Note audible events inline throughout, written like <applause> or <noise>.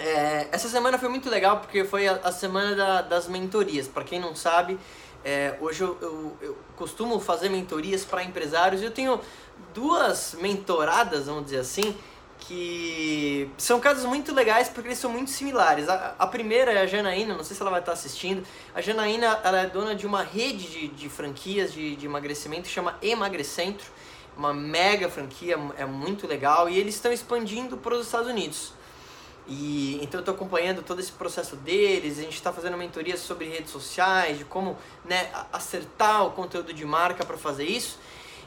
É, essa semana foi muito legal porque foi a, a semana da, das mentorias. Para quem não sabe, é, hoje eu, eu, eu, costumo fazer mentorias para empresários. Eu tenho duas mentoradas, vamos dizer assim, que são casos muito legais porque eles são muito similares. A, a primeira é a Janaína, não sei se ela vai estar assistindo. A Janaína ela é dona de uma rede de, de franquias de, de emagrecimento que chama Emagrecentro. Uma mega franquia, é muito legal. E eles estão expandindo para os Estados Unidos. E então eu estou acompanhando todo esse processo deles, a gente está fazendo mentorias sobre redes sociais, de como né, acertar o conteúdo de marca para fazer isso.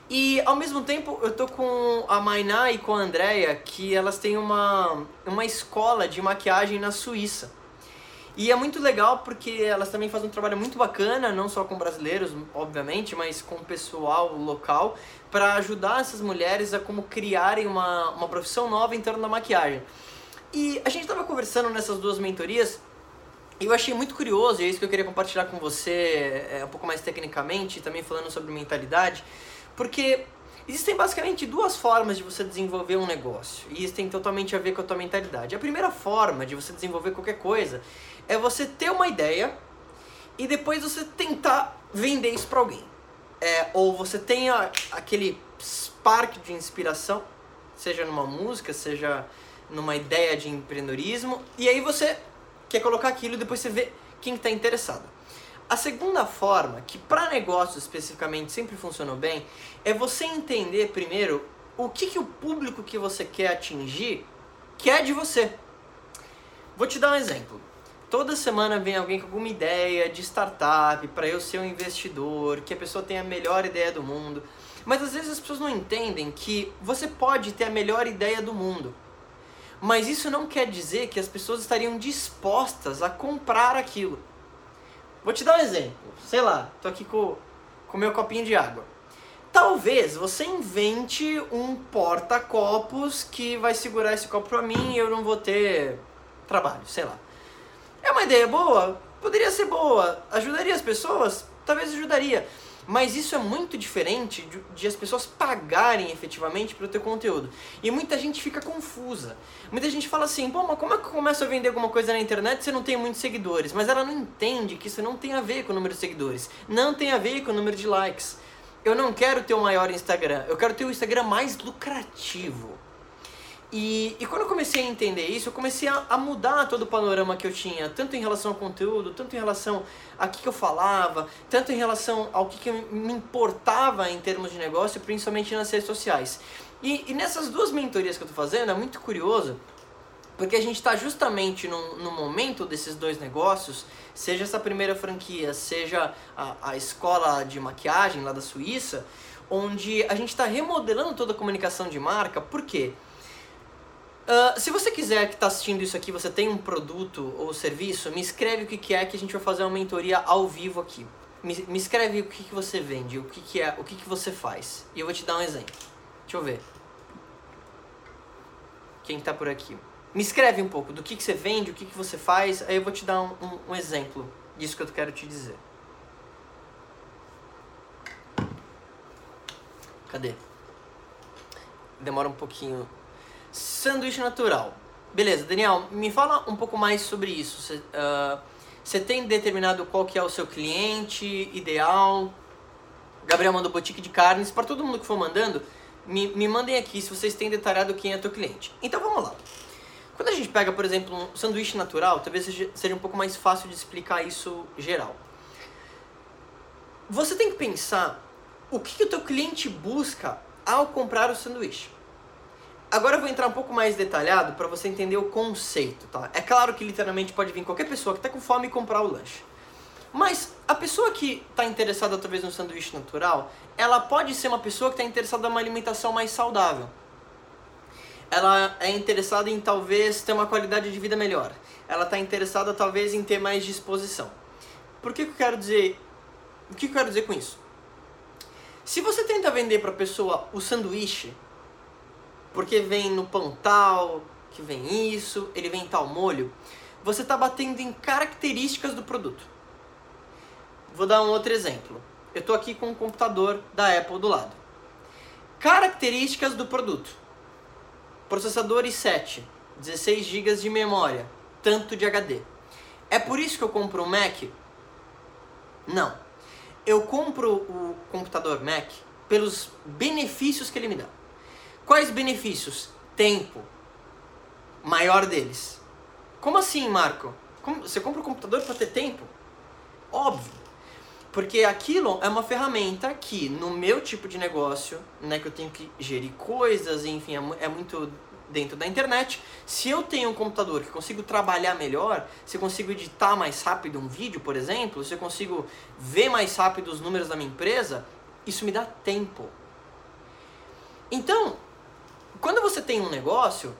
E ao mesmo tempo eu tô com a Mainá e com a Andrea, que elas têm uma, uma escola de maquiagem na Suíça. E é muito legal porque elas também fazem um trabalho muito bacana, não só com brasileiros, obviamente, mas com o pessoal local, para ajudar essas mulheres a como criarem uma, uma profissão nova em torno da maquiagem. E a gente estava conversando nessas duas mentorias e eu achei muito curioso, e é isso que eu queria compartilhar com você é, um pouco mais tecnicamente, também falando sobre mentalidade, porque existem basicamente duas formas de você desenvolver um negócio, e isso tem totalmente a ver com a tua mentalidade. A primeira forma de você desenvolver qualquer coisa é você ter uma ideia e depois você tentar vender isso para alguém. É, ou você tem aquele spark de inspiração, seja numa música, seja numa ideia de empreendedorismo, e aí você quer colocar aquilo e depois você vê quem está interessado. A segunda forma, que para negócios especificamente sempre funcionou bem, é você entender primeiro o que, que o público que você quer atingir quer de você. Vou te dar um exemplo. Toda semana vem alguém com alguma ideia de startup para eu ser um investidor, que a pessoa tenha a melhor ideia do mundo. Mas às vezes as pessoas não entendem que você pode ter a melhor ideia do mundo. Mas isso não quer dizer que as pessoas estariam dispostas a comprar aquilo. Vou te dar um exemplo. Sei lá, tô aqui com o meu copinho de água. Talvez você invente um porta-copos que vai segurar esse copo para mim e eu não vou ter trabalho, sei lá. É uma ideia boa? Poderia ser boa. Ajudaria as pessoas? Talvez ajudaria. Mas isso é muito diferente de, de as pessoas pagarem efetivamente para o teu conteúdo. E muita gente fica confusa. Muita gente fala assim, pô, mas como é que eu começo a vender alguma coisa na internet se eu não tenho muitos seguidores? Mas ela não entende que isso não tem a ver com o número de seguidores. Não tem a ver com o número de likes. Eu não quero ter o maior Instagram. Eu quero ter o Instagram mais lucrativo. E, e quando eu comecei a entender isso, eu comecei a, a, mudar todo o panorama que eu tinha, tanto em relação ao conteúdo, tanto em relação a que, que eu falava, tanto em relação ao que, que me importava em termos de negócio, principalmente nas redes sociais. E, e nessas duas mentorias que eu estou fazendo, é muito curioso, porque a gente está justamente no, no momento desses dois negócios, seja essa primeira franquia, seja a, a escola de maquiagem lá da Suíça, onde a gente está remodelando toda a comunicação de marca, por quê? Uh, se você quiser que está assistindo isso aqui, você tem um produto ou serviço, me escreve o que, que é que a gente vai fazer uma mentoria ao vivo aqui. Me, me escreve o que, que você vende, o que, que é, o que, que você faz. E eu vou te dar um exemplo. Deixa eu ver. Quem está por aqui? Me escreve um pouco do que, que você vende, o que, que você faz, aí eu vou te dar um, um, um exemplo disso que eu quero te dizer. Cadê? Demora um pouquinho Sanduíche natural. Beleza, Daniel, me fala um pouco mais sobre isso. Você, uh, você tem determinado qual que é o seu cliente ideal? Gabriel mandou boutique de carnes. Para todo mundo que for mandando, me, me mandem aqui se vocês têm detalhado quem é teu cliente. Então vamos lá. Quando a gente pega, por exemplo, um sanduíche natural, talvez seja, seja um pouco mais fácil de explicar isso geral. Você tem que pensar o que, que o teu cliente busca ao comprar o sanduíche. Agora eu vou entrar um pouco mais detalhado para você entender o conceito, tá? É claro que literalmente pode vir qualquer pessoa que está com fome e comprar o lanche. Mas a pessoa que está interessada talvez no sanduíche natural, ela pode ser uma pessoa que está interessada numa alimentação mais saudável. Ela é interessada em talvez ter uma qualidade de vida melhor. Ela está interessada talvez em ter mais disposição. Por que, que eu quero dizer? O que eu quero dizer com isso? Se você tenta vender para a pessoa o sanduíche, porque vem no pão tal, que vem isso, ele vem tal molho, você está batendo em características do produto. Vou dar um outro exemplo. Eu estou aqui com um computador da Apple do lado. Características do produto. Processador i7, 16 GB de memória, tanto de HD. É por isso que eu compro um Mac? Não. Eu compro o computador Mac pelos benefícios que ele me dá. Quais benefícios? Tempo. Maior deles. Como assim, Marco? Como, você compra um computador para ter tempo? Óbvio. Porque aquilo é uma ferramenta que, no meu tipo de negócio, né, que eu tenho que gerir coisas, enfim, é, é muito dentro da internet. Se eu tenho um computador que consigo trabalhar melhor, se eu consigo editar mais rápido um vídeo, por exemplo, se eu consigo ver mais rápido os números da minha empresa, isso me dá tempo. Então, quando você tem um negócio,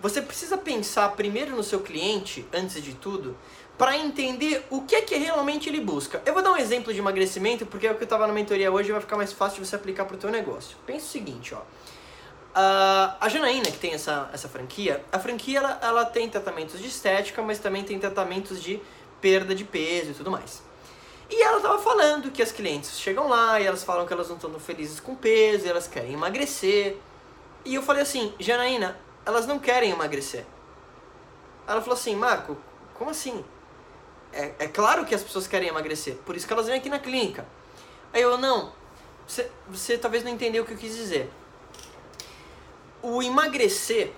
você precisa pensar primeiro no seu cliente, antes de tudo, para entender o que é que realmente ele busca. Eu vou dar um exemplo de emagrecimento, porque é o que eu estava na mentoria hoje vai ficar mais fácil de você aplicar para o teu negócio. Pensa o seguinte, ó. Uh, a Janaína, que tem essa, essa franquia, a franquia ela, ela tem tratamentos de estética, mas também tem tratamentos de perda de peso e tudo mais. E ela estava falando que as clientes chegam lá e elas falam que elas não estão felizes com peso, e elas querem emagrecer. E eu falei assim, Janaína, elas não querem emagrecer. Ela falou assim, Marco, como assim? É, é claro que as pessoas querem emagrecer, por isso que elas vêm aqui na clínica. Aí eu, não, você, você talvez não entendeu o que eu quis dizer. O emagrecer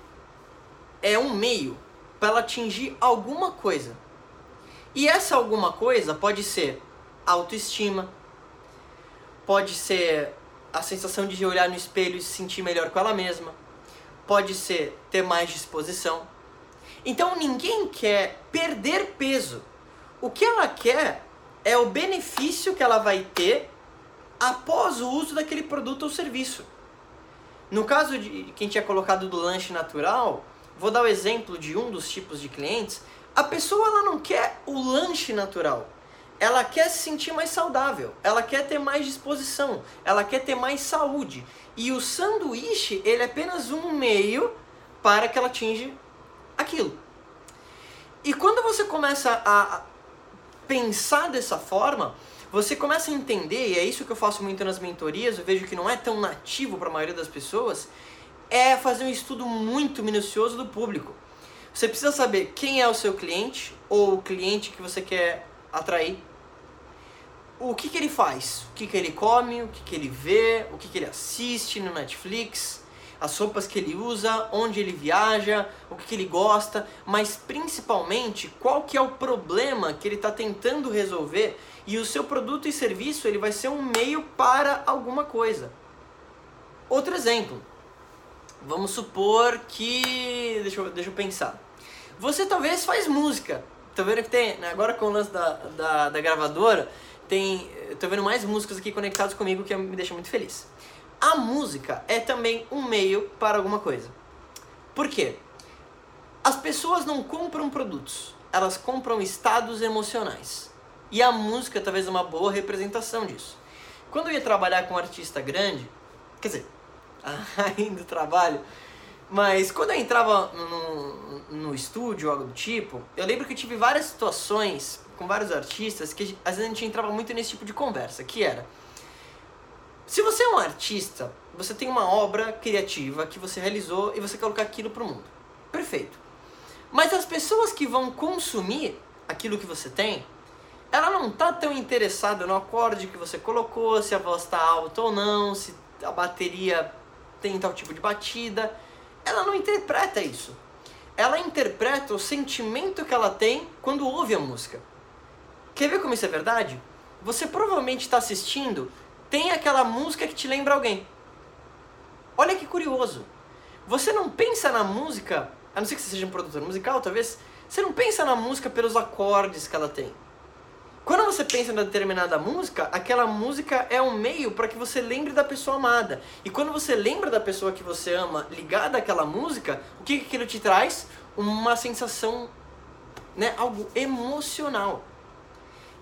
é um meio para ela atingir alguma coisa. E essa alguma coisa pode ser autoestima, pode ser a sensação de olhar no espelho e se sentir melhor com ela mesma, pode ser ter mais disposição. Então ninguém quer perder peso. O que ela quer é o benefício que ela vai ter após o uso daquele produto ou serviço. No caso de quem tinha colocado do lanche natural, vou dar o exemplo de um dos tipos de clientes. A pessoa ela não quer o lanche natural. Ela quer se sentir mais saudável, ela quer ter mais disposição, ela quer ter mais saúde. E o sanduíche, ele é apenas um meio para que ela atinja aquilo. E quando você começa a pensar dessa forma, você começa a entender, e é isso que eu faço muito nas mentorias, eu vejo que não é tão nativo para a maioria das pessoas, é fazer um estudo muito minucioso do público. Você precisa saber quem é o seu cliente ou o cliente que você quer atrair. O que, que ele faz? O que, que ele come? O que, que ele vê? O que, que ele assiste no Netflix? As roupas que ele usa? Onde ele viaja? O que, que ele gosta? Mas principalmente, qual que é o problema que ele está tentando resolver e o seu produto e serviço ele vai ser um meio para alguma coisa. Outro exemplo. Vamos supor que. Deixa eu, deixa eu pensar. Você talvez faz música. Tô vendo que tem. Né, agora com o lance da, da, da gravadora, tem. Tô vendo mais músicos aqui conectados comigo que me deixa muito feliz. A música é também um meio para alguma coisa. Por quê? As pessoas não compram produtos, elas compram estados emocionais. E a música talvez é uma boa representação disso. Quando eu ia trabalhar com um artista grande, quer dizer, <laughs> ainda trabalho, mas quando eu entrava no, no estúdio algo do tipo, eu lembro que eu tive várias situações com vários artistas que às vezes a gente entrava muito nesse tipo de conversa, que era se você é um artista, você tem uma obra criativa que você realizou e você quer colocar aquilo para o mundo. Perfeito. Mas as pessoas que vão consumir aquilo que você tem, ela não tá tão interessada no acorde que você colocou, se a voz tá alta ou não, se a bateria tem tal tipo de batida. Ela não interpreta isso. Ela interpreta o sentimento que ela tem quando ouve a música. Quer ver como isso é verdade? Você provavelmente está assistindo, tem aquela música que te lembra alguém. Olha que curioso. Você não pensa na música, a não ser que você seja um produtor musical, talvez, você não pensa na música pelos acordes que ela tem. Quando você pensa em determinada música, aquela música é um meio para que você lembre da pessoa amada. E quando você lembra da pessoa que você ama ligada àquela música, o que aquilo te traz? Uma sensação, né, algo emocional.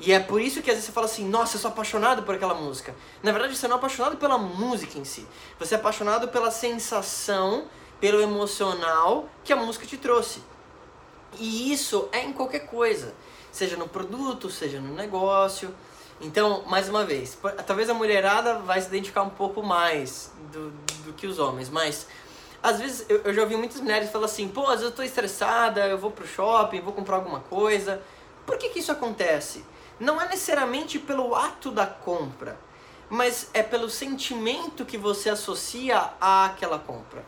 E é por isso que às vezes você fala assim, nossa, eu sou apaixonado por aquela música. Na verdade, você não é apaixonado pela música em si. Você é apaixonado pela sensação, pelo emocional que a música te trouxe. E isso é em qualquer coisa seja no produto, seja no negócio. Então, mais uma vez, talvez a mulherada vai se identificar um pouco mais do, do que os homens, mas Às vezes eu, eu já ouvi muitas mulheres falar assim, pô, às vezes eu tô estressada, eu vou pro shopping, vou comprar alguma coisa. Por que, que isso acontece? Não é necessariamente pelo ato da compra, mas é pelo sentimento que você associa àquela compra.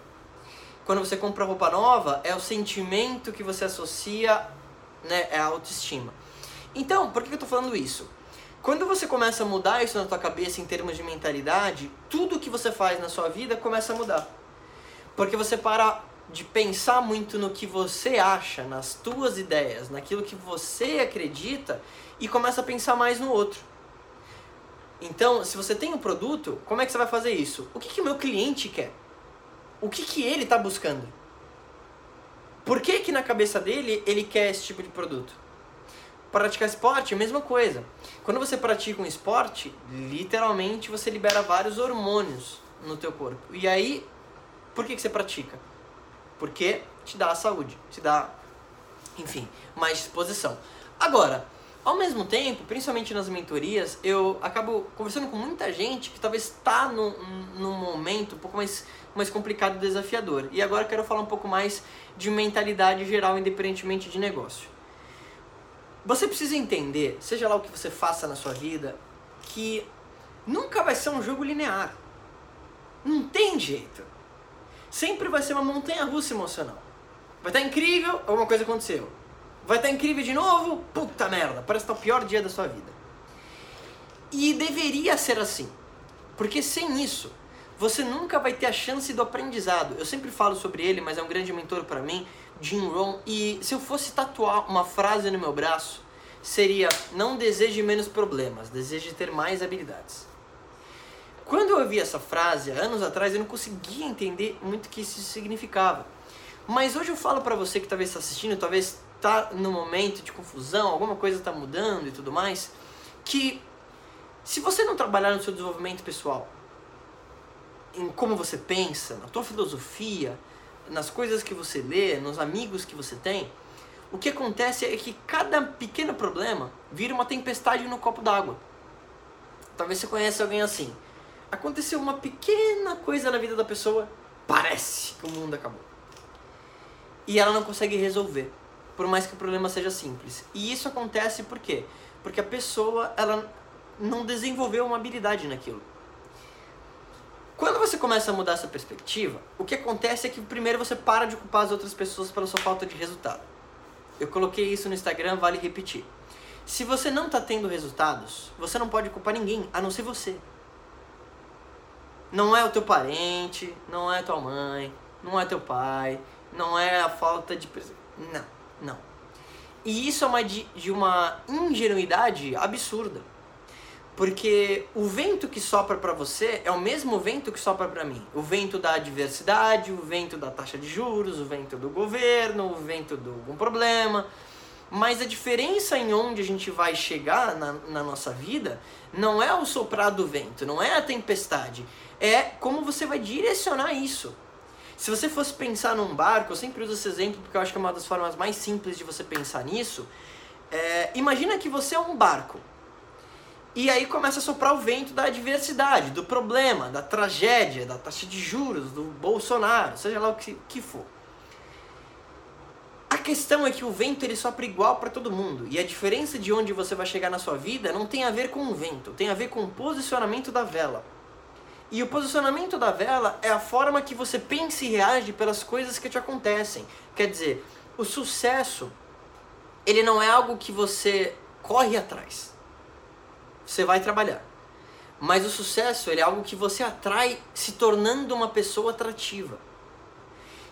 Quando você compra roupa nova, é o sentimento que você associa né, é a autoestima. Então, por que eu estou falando isso? Quando você começa a mudar isso na tua cabeça em termos de mentalidade, tudo que você faz na sua vida começa a mudar. Porque você para de pensar muito no que você acha, nas tuas ideias, naquilo que você acredita e começa a pensar mais no outro. Então, se você tem um produto, como é que você vai fazer isso? O que, o meu cliente quer? O que, que ele está buscando? Por que, que na cabeça dele ele quer esse tipo de produto? Praticar esporte, a mesma coisa. Quando você pratica um esporte, literalmente você libera vários hormônios no teu corpo. E aí, por que, que você pratica? Porque te dá a saúde, te dá, enfim, mais disposição. Agora, ao mesmo tempo, principalmente nas mentorias, eu acabo conversando com muita gente que talvez está num, num momento um pouco mais, mais complicado e desafiador. E agora quero falar um pouco mais de mentalidade geral, independentemente de negócio. Você precisa entender, seja lá o que você faça na sua vida, que nunca vai ser um jogo linear. Não tem jeito. Sempre vai ser uma montanha russa emocional. Vai estar incrível, alguma coisa aconteceu Vai estar incrível de novo? Puta merda, parece estar o pior dia da sua vida. E deveria ser assim. Porque sem isso, você nunca vai ter a chance do aprendizado. Eu sempre falo sobre ele, mas é um grande mentor para mim, Jim Rohn. E se eu fosse tatuar uma frase no meu braço, seria: Não deseje menos problemas, deseje ter mais habilidades. Quando eu ouvi essa frase, anos atrás, eu não conseguia entender muito o que isso significava. Mas hoje eu falo para você que talvez está assistindo, talvez tá no momento de confusão, alguma coisa está mudando e tudo mais, que se você não trabalhar no seu desenvolvimento pessoal, em como você pensa, na tua filosofia, nas coisas que você lê, nos amigos que você tem, o que acontece é que cada pequeno problema vira uma tempestade no copo d'água. Talvez você conheça alguém assim. Aconteceu uma pequena coisa na vida da pessoa, parece que o mundo acabou. E ela não consegue resolver por mais que o problema seja simples. E isso acontece por quê? Porque a pessoa ela não desenvolveu uma habilidade naquilo. Quando você começa a mudar essa perspectiva, o que acontece é que primeiro você para de culpar as outras pessoas pela sua falta de resultado. Eu coloquei isso no Instagram, vale repetir. Se você não está tendo resultados, você não pode culpar ninguém, a não ser você. Não é o teu parente, não é tua mãe, não é teu pai, não é a falta de. Não não. E isso é uma de, de uma ingenuidade absurda. Porque o vento que sopra para você é o mesmo vento que sopra para mim. O vento da adversidade, o vento da taxa de juros, o vento do governo, o vento de algum problema. Mas a diferença em onde a gente vai chegar na, na nossa vida não é o soprar do vento, não é a tempestade. É como você vai direcionar isso. Se você fosse pensar num barco, eu sempre uso esse exemplo porque eu acho que é uma das formas mais simples de você pensar nisso. É, imagina que você é um barco. E aí começa a soprar o vento da adversidade, do problema, da tragédia, da taxa de juros, do Bolsonaro, seja lá o que, que for. A questão é que o vento ele sopra igual para todo mundo. E a diferença de onde você vai chegar na sua vida não tem a ver com o vento, tem a ver com o posicionamento da vela. E o posicionamento da vela é a forma que você pensa e reage pelas coisas que te acontecem. Quer dizer, o sucesso, ele não é algo que você corre atrás. Você vai trabalhar. Mas o sucesso, ele é algo que você atrai se tornando uma pessoa atrativa.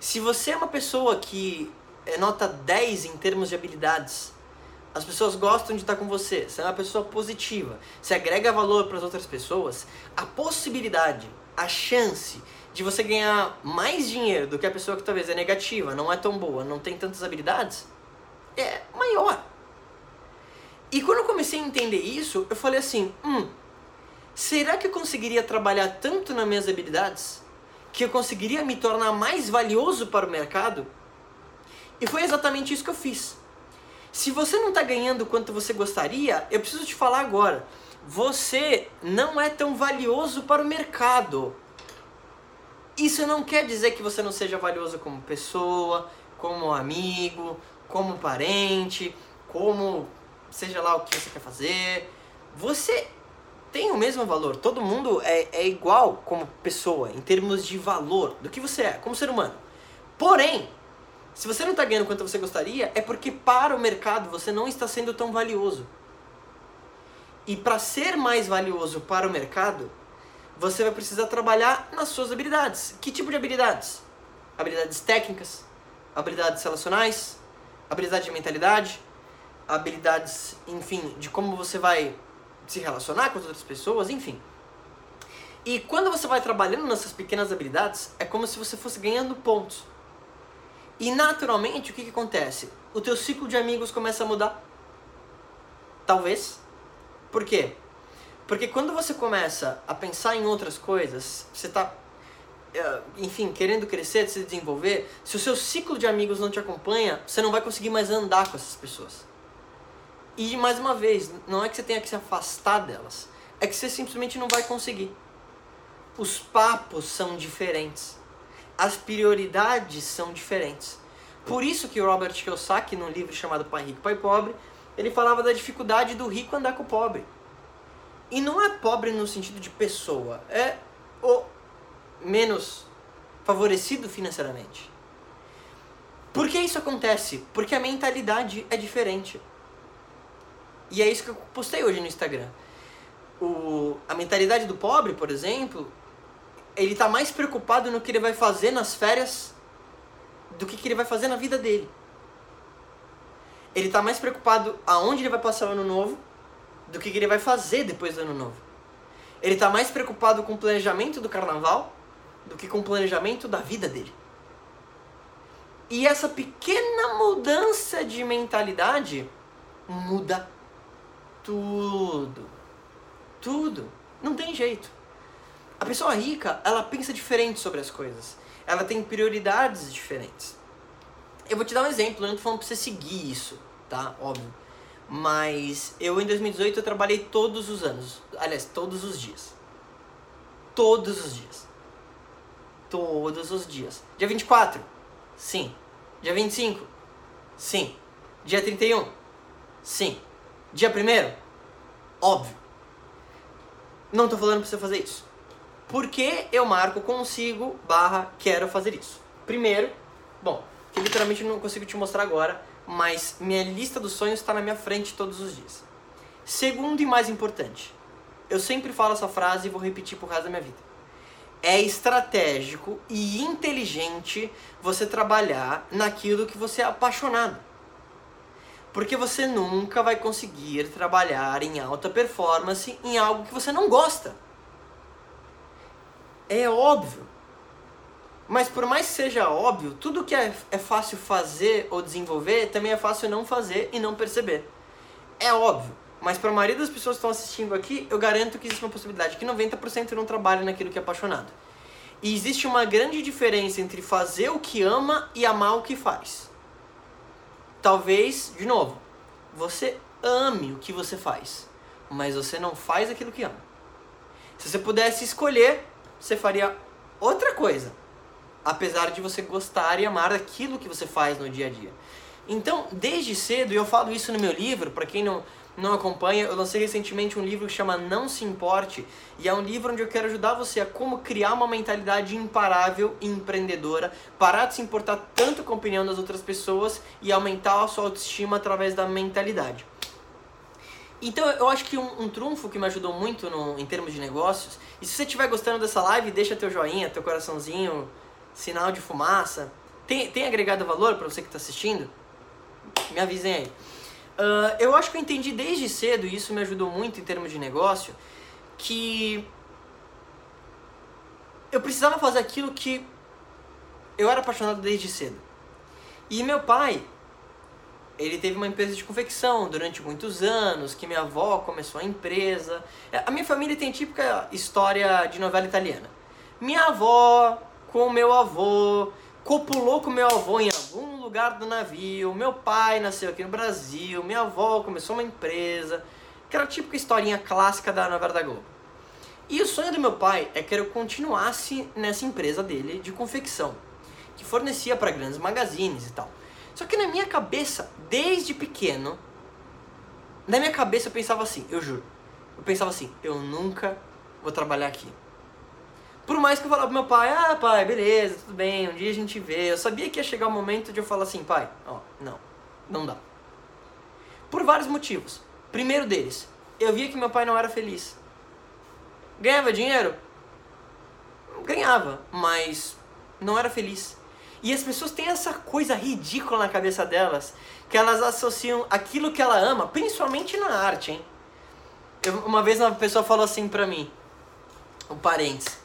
Se você é uma pessoa que é nota 10 em termos de habilidades, as pessoas gostam de estar com você, você é uma pessoa positiva, você agrega valor para as outras pessoas, a possibilidade, a chance de você ganhar mais dinheiro do que a pessoa que talvez é negativa, não é tão boa, não tem tantas habilidades, é maior. E quando eu comecei a entender isso, eu falei assim: hum, será que eu conseguiria trabalhar tanto nas minhas habilidades que eu conseguiria me tornar mais valioso para o mercado? E foi exatamente isso que eu fiz. Se você não está ganhando quanto você gostaria, eu preciso te falar agora. Você não é tão valioso para o mercado. Isso não quer dizer que você não seja valioso como pessoa, como amigo, como parente, como seja lá o que você quer fazer. Você tem o mesmo valor. Todo mundo é, é igual como pessoa, em termos de valor, do que você é, como ser humano. Porém, se você não está ganhando quanto você gostaria, é porque para o mercado você não está sendo tão valioso. E para ser mais valioso para o mercado, você vai precisar trabalhar nas suas habilidades. Que tipo de habilidades? Habilidades técnicas, habilidades relacionais, habilidade de mentalidade, habilidades, enfim, de como você vai se relacionar com as outras pessoas, enfim. E quando você vai trabalhando nessas pequenas habilidades, é como se você fosse ganhando pontos. E naturalmente, o que, que acontece? O teu ciclo de amigos começa a mudar. Talvez. Por quê? Porque quando você começa a pensar em outras coisas, você está, eh, enfim, querendo crescer, se desenvolver, se o seu ciclo de amigos não te acompanha, você não vai conseguir mais andar com essas pessoas. E mais uma vez, não é que você tenha que se afastar delas, é que você simplesmente não vai conseguir. Os papos são diferentes. As prioridades são diferentes. Por isso que o Robert Kiyosaki, num livro chamado Pai Rico, Pai Pobre, ele falava da dificuldade do rico andar com o pobre. E não é pobre no sentido de pessoa, é o menos favorecido financeiramente. Por que isso acontece? Porque a mentalidade é diferente. E é isso que eu postei hoje no Instagram. O, a mentalidade do pobre, por exemplo, ele está mais preocupado no que ele vai fazer nas férias do que, que ele vai fazer na vida dele. Ele está mais preocupado aonde ele vai passar o ano novo do que ele vai fazer depois do ano novo. Ele está mais preocupado com o planejamento do carnaval do que com o planejamento da vida dele. E essa pequena mudança de mentalidade muda tudo. Tudo. Não tem jeito. A pessoa rica, ela pensa diferente sobre as coisas. Ela tem prioridades diferentes. Eu vou te dar um exemplo, eu não tô falando pra você seguir isso, tá? Óbvio. Mas eu em 2018 eu trabalhei todos os anos. Aliás, todos os dias. Todos os dias. Todos os dias. Dia 24? Sim. Dia 25? Sim. Dia 31? Sim. Dia 1 Óbvio. Não tô falando pra você fazer isso. Por que eu marco consigo barra quero fazer isso? Primeiro, bom, que literalmente não consigo te mostrar agora, mas minha lista dos sonhos está na minha frente todos os dias. Segundo e mais importante, eu sempre falo essa frase e vou repetir por resto da minha vida. É estratégico e inteligente você trabalhar naquilo que você é apaixonado. Porque você nunca vai conseguir trabalhar em alta performance em algo que você não gosta. É óbvio. Mas por mais que seja óbvio, tudo que é, é fácil fazer ou desenvolver também é fácil não fazer e não perceber. É óbvio. Mas para a maioria das pessoas que estão assistindo aqui, eu garanto que existe uma possibilidade que 90% não trabalha naquilo que é apaixonado. E existe uma grande diferença entre fazer o que ama e amar o que faz. Talvez, de novo, você ame o que você faz, mas você não faz aquilo que ama. Se você pudesse escolher, você faria outra coisa apesar de você gostar e amar aquilo que você faz no dia a dia. Então, desde cedo, e eu falo isso no meu livro, para quem não, não acompanha, eu lancei recentemente um livro que chama Não Se Importe, e é um livro onde eu quero ajudar você a como criar uma mentalidade imparável e empreendedora, parar de se importar tanto com a opinião das outras pessoas e aumentar a sua autoestima através da mentalidade. Então eu acho que um, um trunfo que me ajudou muito no, em termos de negócios, e se você estiver gostando dessa live, deixa teu joinha, teu coraçãozinho, sinal de fumaça. Tem, tem agregado valor para você que está assistindo? Me avisem aí. Uh, eu acho que eu entendi desde cedo, e isso me ajudou muito em termos de negócio, que eu precisava fazer aquilo que eu era apaixonado desde cedo. E meu pai, ele teve uma empresa de confecção durante muitos anos, que minha avó começou a empresa. A minha família tem típica história de novela italiana. Minha avó com meu avô, copulou com meu avô em algum lugar do navio, meu pai nasceu aqui no Brasil, minha avó começou uma empresa, aquela típica historinha clássica da novela da Globo. E o sonho do meu pai é que eu continuasse nessa empresa dele de confecção, que fornecia para grandes magazines e tal. Só que na minha cabeça, desde pequeno, na minha cabeça eu pensava assim, eu juro. Eu pensava assim, eu nunca vou trabalhar aqui. Por mais que eu falava pro meu pai, ah pai, beleza, tudo bem, um dia a gente vê. Eu sabia que ia chegar o momento de eu falar assim, pai, ó, não, não dá. Por vários motivos. Primeiro deles, eu via que meu pai não era feliz. Ganhava dinheiro? Ganhava, mas não era feliz. E as pessoas têm essa coisa ridícula na cabeça delas, que elas associam aquilo que ela ama, principalmente na arte, hein? Eu, uma vez uma pessoa falou assim pra mim, um parênteses.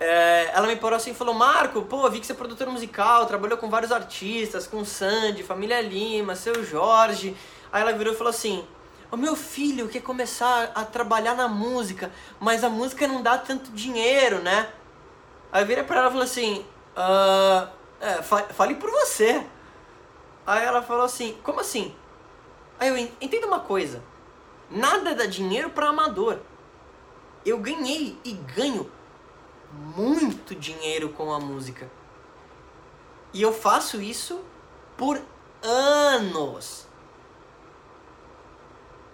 É, ela me parou assim e falou, Marco, pô, vi que você é produtor musical, trabalhou com vários artistas, com Sandy, Família Lima, Seu Jorge. Aí ela virou e falou assim, o meu filho quer começar a trabalhar na música, mas a música não dá tanto dinheiro, né? Aí eu virei pra ela e falei assim, uh, é, fale por você. Aí ela falou assim, como assim? Aí eu entendo uma coisa, nada dá dinheiro para amador. Eu ganhei e ganho muito dinheiro com a música. E eu faço isso por anos.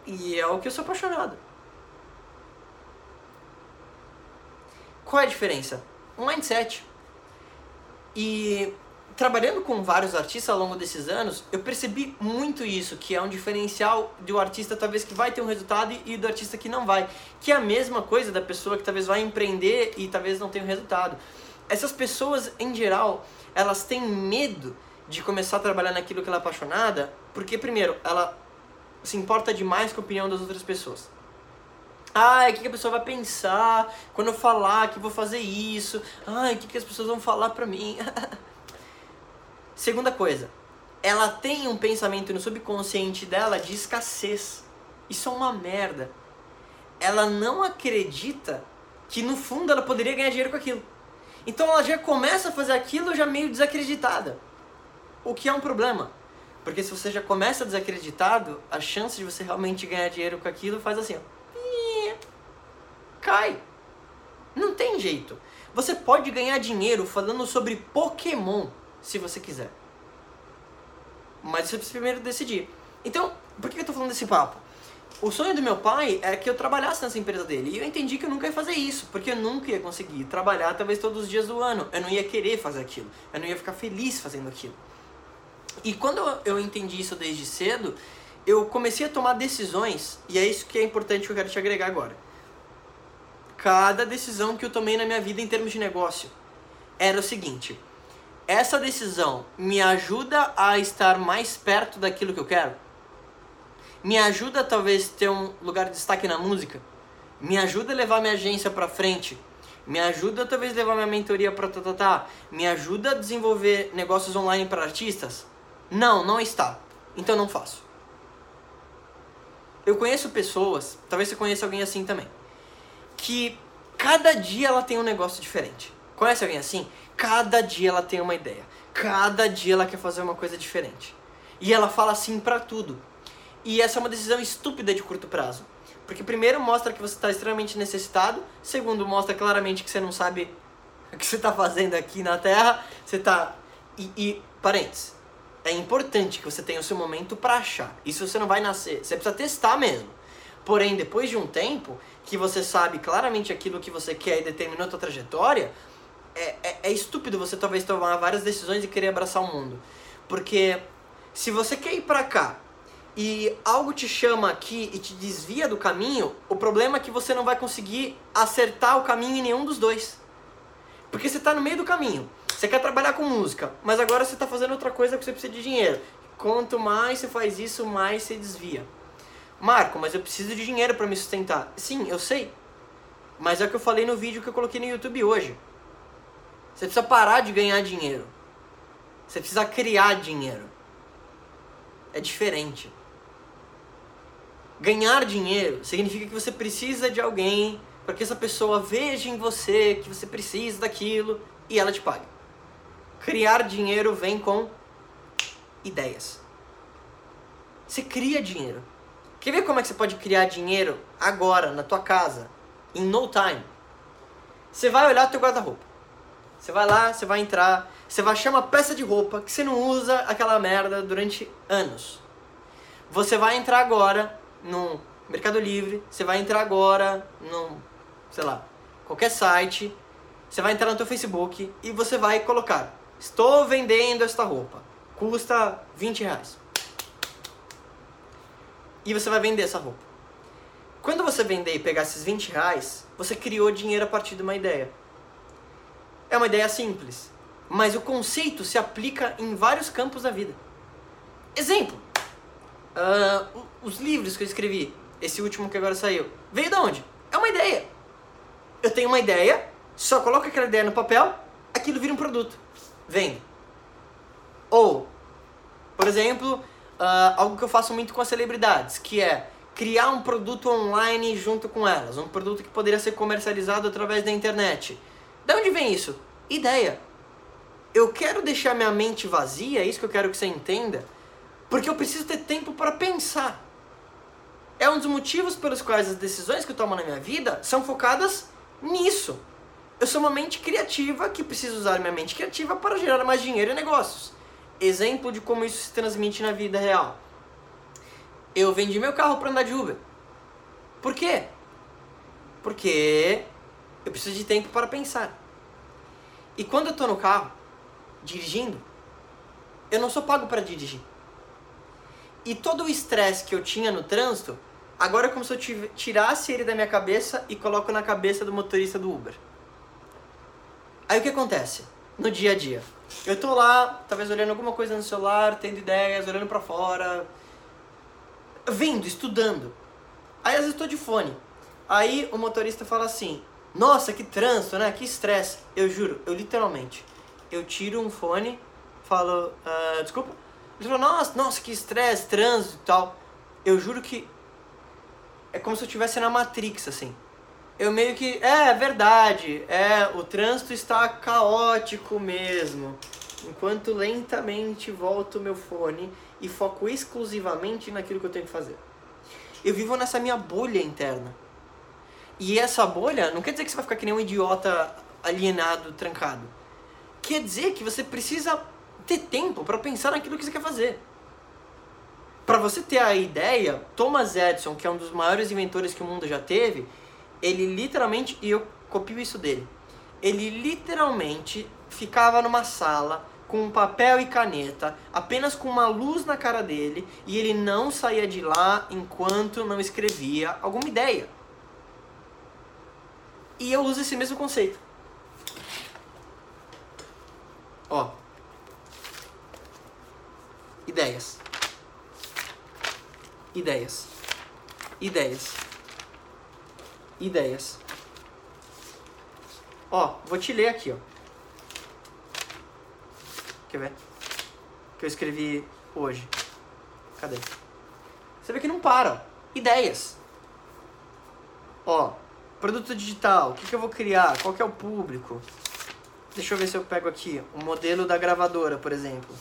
E é o que eu sou apaixonado. Qual é a diferença? Um mindset. E trabalhando com vários artistas ao longo desses anos, eu percebi muito isso, que é um diferencial do artista talvez que vai ter um resultado e do artista que não vai. Que é a mesma coisa da pessoa que talvez vai empreender e talvez não tenha um resultado. Essas pessoas, em geral, elas têm medo de começar a trabalhar naquilo que ela é apaixonada, porque primeiro, ela se importa demais com a opinião das outras pessoas. Ai, o que, a pessoa vai pensar quando eu falar que vou fazer isso? Ai, o que, que as pessoas vão falar pra mim? <laughs> Segunda coisa, ela tem um pensamento no subconsciente dela de escassez. Isso é uma merda. Ela não acredita que no fundo ela poderia ganhar dinheiro com aquilo. Então ela já começa a fazer aquilo já meio desacreditada. O que é um problema. Porque se você já começa desacreditado, a chance de você realmente ganhar dinheiro com aquilo faz assim, ó cai. Não tem jeito. Você pode ganhar dinheiro falando sobre Pokémon, se você quiser. Mas você precisa primeiro decidir. Então, por que eu tô falando desse papo? O sonho do meu pai é que eu trabalhasse nessa empresa dele. E eu entendi que eu nunca ia fazer isso, porque eu nunca ia conseguir trabalhar talvez todos os dias do ano. Eu não ia querer fazer aquilo. Eu não ia ficar feliz fazendo aquilo. E quando eu entendi isso desde cedo, eu comecei a tomar decisões, e é isso que é importante que eu quero te agregar agora cada decisão que eu tomei na minha vida em termos de negócio. Era o seguinte: essa decisão me ajuda a estar mais perto daquilo que eu quero? Me ajuda talvez ter um lugar de destaque na música? Me ajuda a levar minha agência para frente? Me ajuda talvez levar minha mentoria para tá, tá, tá? Me ajuda a desenvolver negócios online para artistas? Não, não está. Então não faço. Eu conheço pessoas, talvez você conheça alguém assim também que cada dia ela tem um negócio diferente. Conhece alguém assim? Cada dia ela tem uma ideia. Cada dia ela quer fazer uma coisa diferente. E ela fala assim para tudo. E essa é uma decisão estúpida de curto prazo. Porque primeiro mostra que você está extremamente necessitado, segundo mostra claramente que você não sabe <laughs> o que você está fazendo aqui na Terra. Você está e, e é importante que você tenha o seu momento para achar. Isso você não vai nascer, você precisa testar mesmo. Porém, depois de um tempo, que você sabe claramente aquilo que você quer e determinou a tua trajetória, é, é, é estúpido você talvez tomar várias decisões e querer abraçar o mundo. Porque se você quer ir para cá e algo te chama aqui e te desvia do caminho, o problema é que você não vai conseguir acertar o caminho em nenhum dos dois. Porque você está no meio do caminho. Você quer trabalhar com música, mas agora você está fazendo outra coisa que você precisa de dinheiro. Quanto mais você faz isso, mais você desvia. Marco, mas eu preciso de dinheiro para me sustentar. Sim, eu sei. Mas é o que eu falei no vídeo que eu coloquei no YouTube hoje. Você precisa parar de ganhar dinheiro. Você precisa criar dinheiro. É diferente. Ganhar dinheiro significa que você precisa de alguém para que essa pessoa veja em você que você precisa daquilo e ela te pague. Criar dinheiro vem com ideias. Você cria dinheiro. Quer ver como é que você pode criar dinheiro agora, na tua casa? em no time. Você vai olhar teu guarda-roupa. Você vai lá, você vai entrar, você vai achar uma peça de roupa que você não usa aquela merda durante anos. Você vai entrar agora no Mercado Livre, você vai entrar agora no, sei lá, qualquer site, você vai entrar no teu Facebook e você vai colocar, estou vendendo esta roupa, custa 20 reais. E você vai vender essa roupa. Quando você vender e pegar esses 20 reais, você criou dinheiro a partir de uma ideia. É uma ideia simples, mas o conceito se aplica em vários campos da vida. Exemplo: uh, os livros que eu escrevi, esse último que agora saiu, veio de onde? É uma ideia. Eu tenho uma ideia, só coloco aquela ideia no papel, aquilo vira um produto. Vende. Ou, por exemplo, uh, algo que eu faço muito com as celebridades, que é criar um produto online junto com elas, um produto que poderia ser comercializado através da internet. Da onde vem isso? Ideia. Eu quero deixar minha mente vazia, é isso que eu quero que você entenda, porque eu preciso ter tempo para pensar. É um dos motivos pelos quais as decisões que eu tomo na minha vida são focadas nisso. Eu sou uma mente criativa que precisa usar minha mente criativa para gerar mais dinheiro e negócios. Exemplo de como isso se transmite na vida real eu vendi meu carro para andar de Uber. Por quê? Porque eu preciso de tempo para pensar. E quando eu estou no carro, dirigindo, eu não sou pago para dirigir. E todo o estresse que eu tinha no trânsito, agora é como se eu tirasse ele da minha cabeça e coloco na cabeça do motorista do Uber. Aí o que acontece? No dia a dia. Eu tô lá, talvez olhando alguma coisa no celular, tendo ideias, olhando para fora, vendo, estudando. Aí às vezes eu de fone. Aí o motorista fala assim: Nossa, que trânsito, né? Que estresse. Eu juro, eu literalmente. Eu tiro um fone, falo: uh, Desculpa. Ele falou: Nossa, nossa, que estresse, trânsito e tal. Eu juro que. É como se eu estivesse na Matrix, assim. Eu meio que. É, é verdade. É, o trânsito está caótico mesmo. Enquanto lentamente volto o meu fone e foco exclusivamente naquilo que eu tenho que fazer. Eu vivo nessa minha bolha interna. E essa bolha não quer dizer que você vai ficar que nem um idiota alienado, trancado. Quer dizer que você precisa ter tempo para pensar naquilo que você quer fazer. Para você ter a ideia, Thomas Edison, que é um dos maiores inventores que o mundo já teve, ele literalmente, e eu copio isso dele, ele literalmente ficava numa sala com papel e caneta, apenas com uma luz na cara dele, e ele não saía de lá enquanto não escrevia alguma ideia. E eu uso esse mesmo conceito. Ó. Ideias. Ideias. Ideias. Ideias. Ó, vou te ler aqui, ó. Quer ver? Que eu escrevi hoje. Cadê? Você vê que não para. Ideias. Ó, produto digital. O que, que eu vou criar? Qual que é o público? Deixa eu ver se eu pego aqui o modelo da gravadora, por exemplo.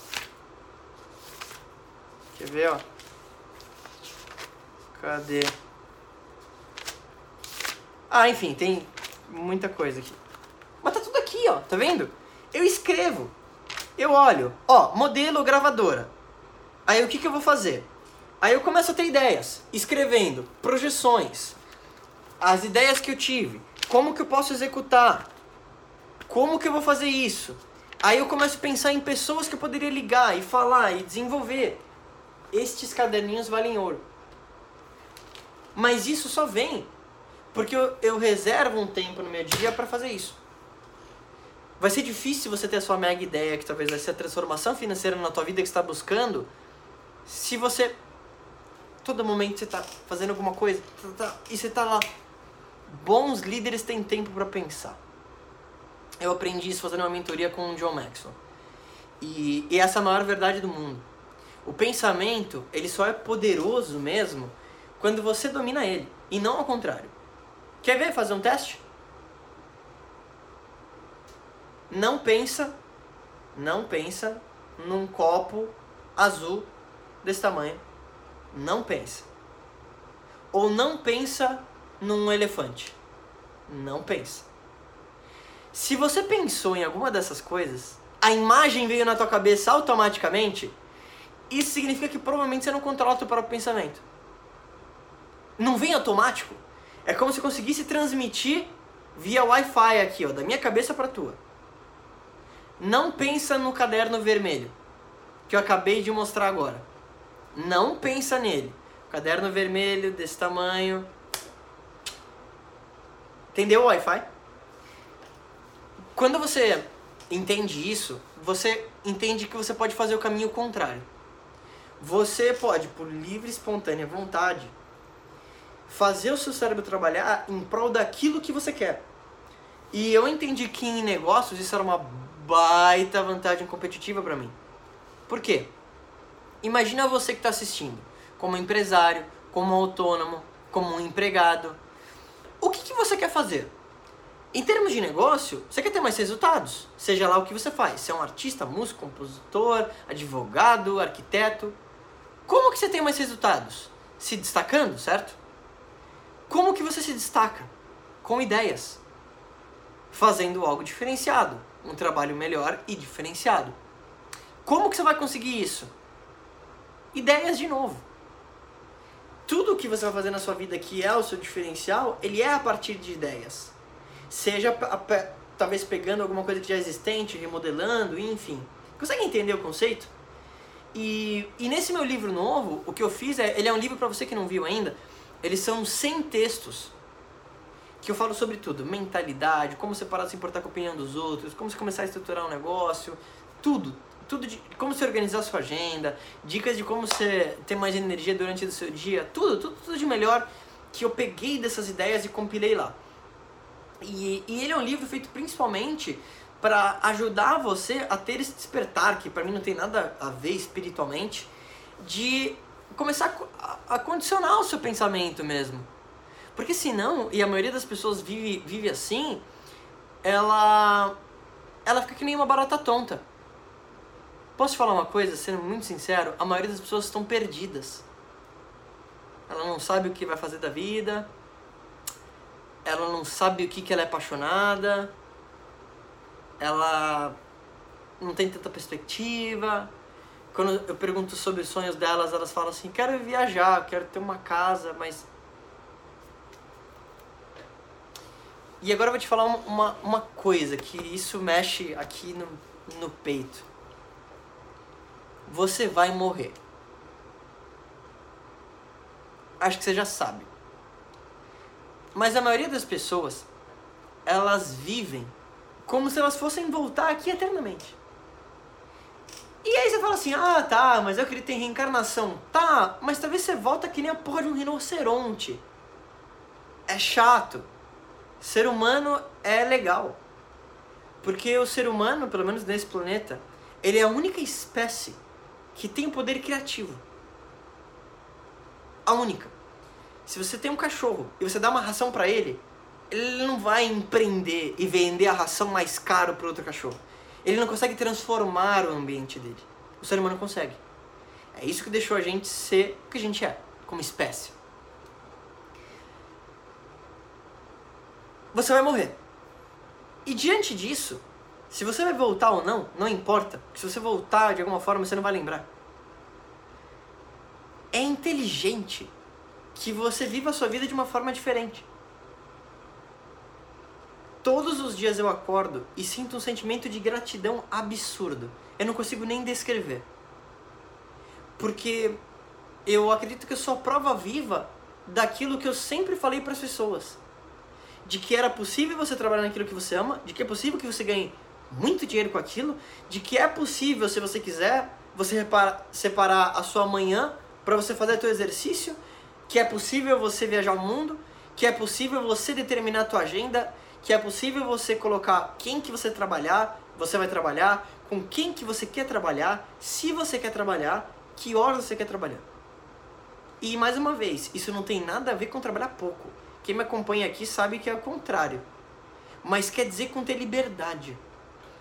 Quer ver, ó? Cadê? Ah, enfim, tem muita coisa aqui. Mas tá tudo aqui, ó. Tá vendo? Eu escrevo. Eu olho, ó, modelo gravadora. Aí o que, que eu vou fazer? Aí eu começo a ter ideias, escrevendo projeções, as ideias que eu tive, como que eu posso executar, como que eu vou fazer isso. Aí eu começo a pensar em pessoas que eu poderia ligar e falar e desenvolver. Estes caderninhos valem ouro. Mas isso só vem porque eu, eu reservo um tempo no meu dia para fazer isso. Vai ser difícil você ter a sua mega ideia, que talvez vai ser a transformação financeira na tua vida que está buscando, se você todo momento você está fazendo alguma coisa tá, tá, e você está lá. Bons líderes têm tempo para pensar. Eu aprendi isso fazendo uma mentoria com o John Maxwell. E, e essa é a maior verdade do mundo. O pensamento, ele só é poderoso mesmo quando você domina ele, e não ao contrário. Quer ver fazer um teste? não pensa, não pensa num copo azul desse tamanho. Não pensa. Ou não pensa num elefante. Não pensa. Se você pensou em alguma dessas coisas, a imagem veio na tua cabeça automaticamente, isso significa que provavelmente você não controla o teu próprio pensamento. Não vem automático. É como se conseguisse transmitir via Wi-Fi aqui, ó, da minha cabeça para tua. Não pensa no caderno vermelho que eu acabei de mostrar agora. Não pensa nele. Caderno vermelho desse tamanho. Entendeu o Wi-Fi? Quando você entende isso, você entende que você pode fazer o caminho contrário. Você pode, por livre e espontânea vontade, fazer o seu cérebro trabalhar em prol daquilo que você quer. E eu entendi que em negócios isso era uma baita vantagem competitiva para mim. Por quê? Imagina você que está assistindo, como empresário, como autônomo, como um empregado. O que, que você quer fazer? Em termos de negócio, você quer ter mais resultados, seja lá o que você faz. Se é um artista, músico, compositor, advogado, arquiteto. Como que você tem mais resultados? Se destacando, certo? Como que você se destaca? Com ideias. Fazendo algo diferenciado, um trabalho melhor e diferenciado. Como que você vai conseguir isso? Ideias de novo. Tudo que você vai fazer na sua vida que é o seu diferencial, ele é a partir de ideias. Seja talvez pegando alguma coisa que já é existente, remodelando, enfim. Consegue entender o conceito? E, e nesse meu livro novo, o que eu fiz é, ele é um livro para você que não viu ainda, eles são 100 textos que eu falo sobre tudo, mentalidade, como você parar de se importar com a opinião dos outros, como você começar a estruturar um negócio, tudo, tudo de como você organizar a sua agenda, dicas de como você ter mais energia durante o seu dia, tudo, tudo, tudo de melhor que eu peguei dessas ideias e compilei lá. E, e ele é um livro feito principalmente para ajudar você a ter esse despertar, que para mim não tem nada a ver espiritualmente, de começar a, a condicionar o seu pensamento mesmo. Porque senão, e a maioria das pessoas vive, vive assim, ela, ela fica que nem uma barata tonta. Posso te falar uma coisa, sendo muito sincero? A maioria das pessoas estão perdidas. Ela não sabe o que vai fazer da vida, ela não sabe o que, que ela é apaixonada, ela não tem tanta perspectiva. Quando eu pergunto sobre os sonhos delas, elas falam assim: quero viajar, quero ter uma casa, mas. E agora eu vou te falar uma, uma coisa que isso mexe aqui no, no peito. Você vai morrer. Acho que você já sabe. Mas a maioria das pessoas, elas vivem como se elas fossem voltar aqui eternamente. E aí você fala assim, ah tá, mas eu queria ter reencarnação. Tá, mas talvez você volta que nem a porra de um rinoceronte. É chato. Ser humano é legal. Porque o ser humano, pelo menos nesse planeta, ele é a única espécie que tem poder criativo. A única. Se você tem um cachorro e você dá uma ração para ele, ele não vai empreender e vender a ração mais caro para outro cachorro. Ele não consegue transformar o ambiente dele. O ser humano consegue. É isso que deixou a gente ser o que a gente é, como espécie. Você vai morrer. E diante disso, se você vai voltar ou não, não importa. Se você voltar de alguma forma, você não vai lembrar. É inteligente que você viva a sua vida de uma forma diferente. Todos os dias eu acordo e sinto um sentimento de gratidão absurdo. Eu não consigo nem descrever. Porque eu acredito que eu sou a prova viva daquilo que eu sempre falei para as pessoas. De que era possível você trabalhar naquilo que você ama, de que é possível que você ganhe muito dinheiro com aquilo, de que é possível, se você quiser, você separar a sua manhã para você fazer seu exercício, que é possível você viajar o mundo, que é possível você determinar a tua agenda que é possível você colocar quem que você trabalhar, você vai trabalhar, com quem que você quer trabalhar, se você quer trabalhar, que horas você quer trabalhar. E mais uma vez, isso não tem nada a ver com trabalhar pouco. Quem me acompanha aqui sabe que é o contrário. Mas quer dizer com ter liberdade.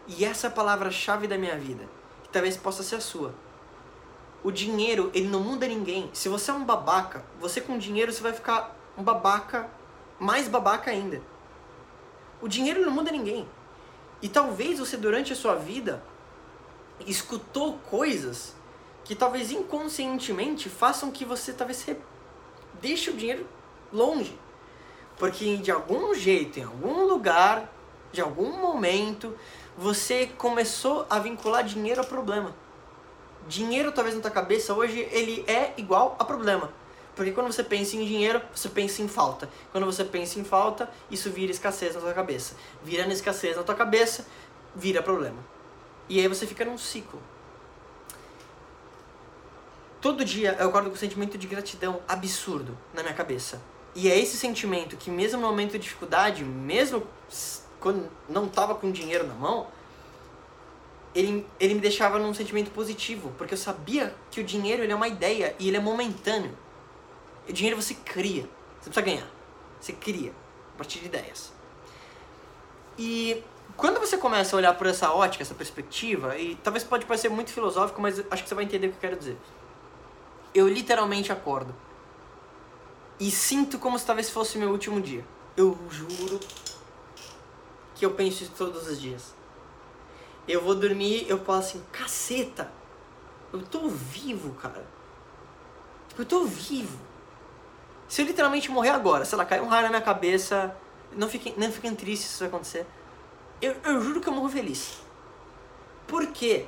E essa é a palavra-chave da minha vida, que talvez possa ser a sua. O dinheiro, ele não muda ninguém. Se você é um babaca, você com dinheiro você vai ficar um babaca, mais babaca ainda. O dinheiro não muda ninguém. E talvez você, durante a sua vida, escutou coisas que talvez inconscientemente façam que você talvez deixe o dinheiro longe. Porque de algum jeito, em algum lugar, de algum momento, você começou a vincular dinheiro ao problema. Dinheiro, talvez na tua cabeça hoje, ele é igual a problema. Porque quando você pensa em dinheiro, você pensa em falta. Quando você pensa em falta, isso vira escassez na tua cabeça. Virando escassez na tua cabeça, vira problema. E aí você fica num ciclo. Todo dia eu acordo com um sentimento de gratidão absurdo na minha cabeça. E é esse sentimento que mesmo no momento de dificuldade, mesmo quando não tava com dinheiro na mão, ele, ele me deixava num sentimento positivo, porque eu sabia que o dinheiro ele é uma ideia e ele é momentâneo. O dinheiro você cria, você precisa ganhar. Você cria a partir de ideias. E quando você começa a olhar por essa ótica, essa perspectiva, e talvez pode parecer muito filosófico, mas acho que você vai entender o que eu quero dizer. Eu literalmente acordo e sinto como se talvez fosse meu último dia. Eu juro que eu penso isso todos os dias. Eu vou dormir, eu falo assim, caceta, eu tô vivo, cara. Eu tô vivo. Se eu literalmente morrer agora, sei lá, cair um raio na minha cabeça, não fiquem, não fiquem tristes se isso acontecer. Eu, eu juro que eu morro feliz. Por quê?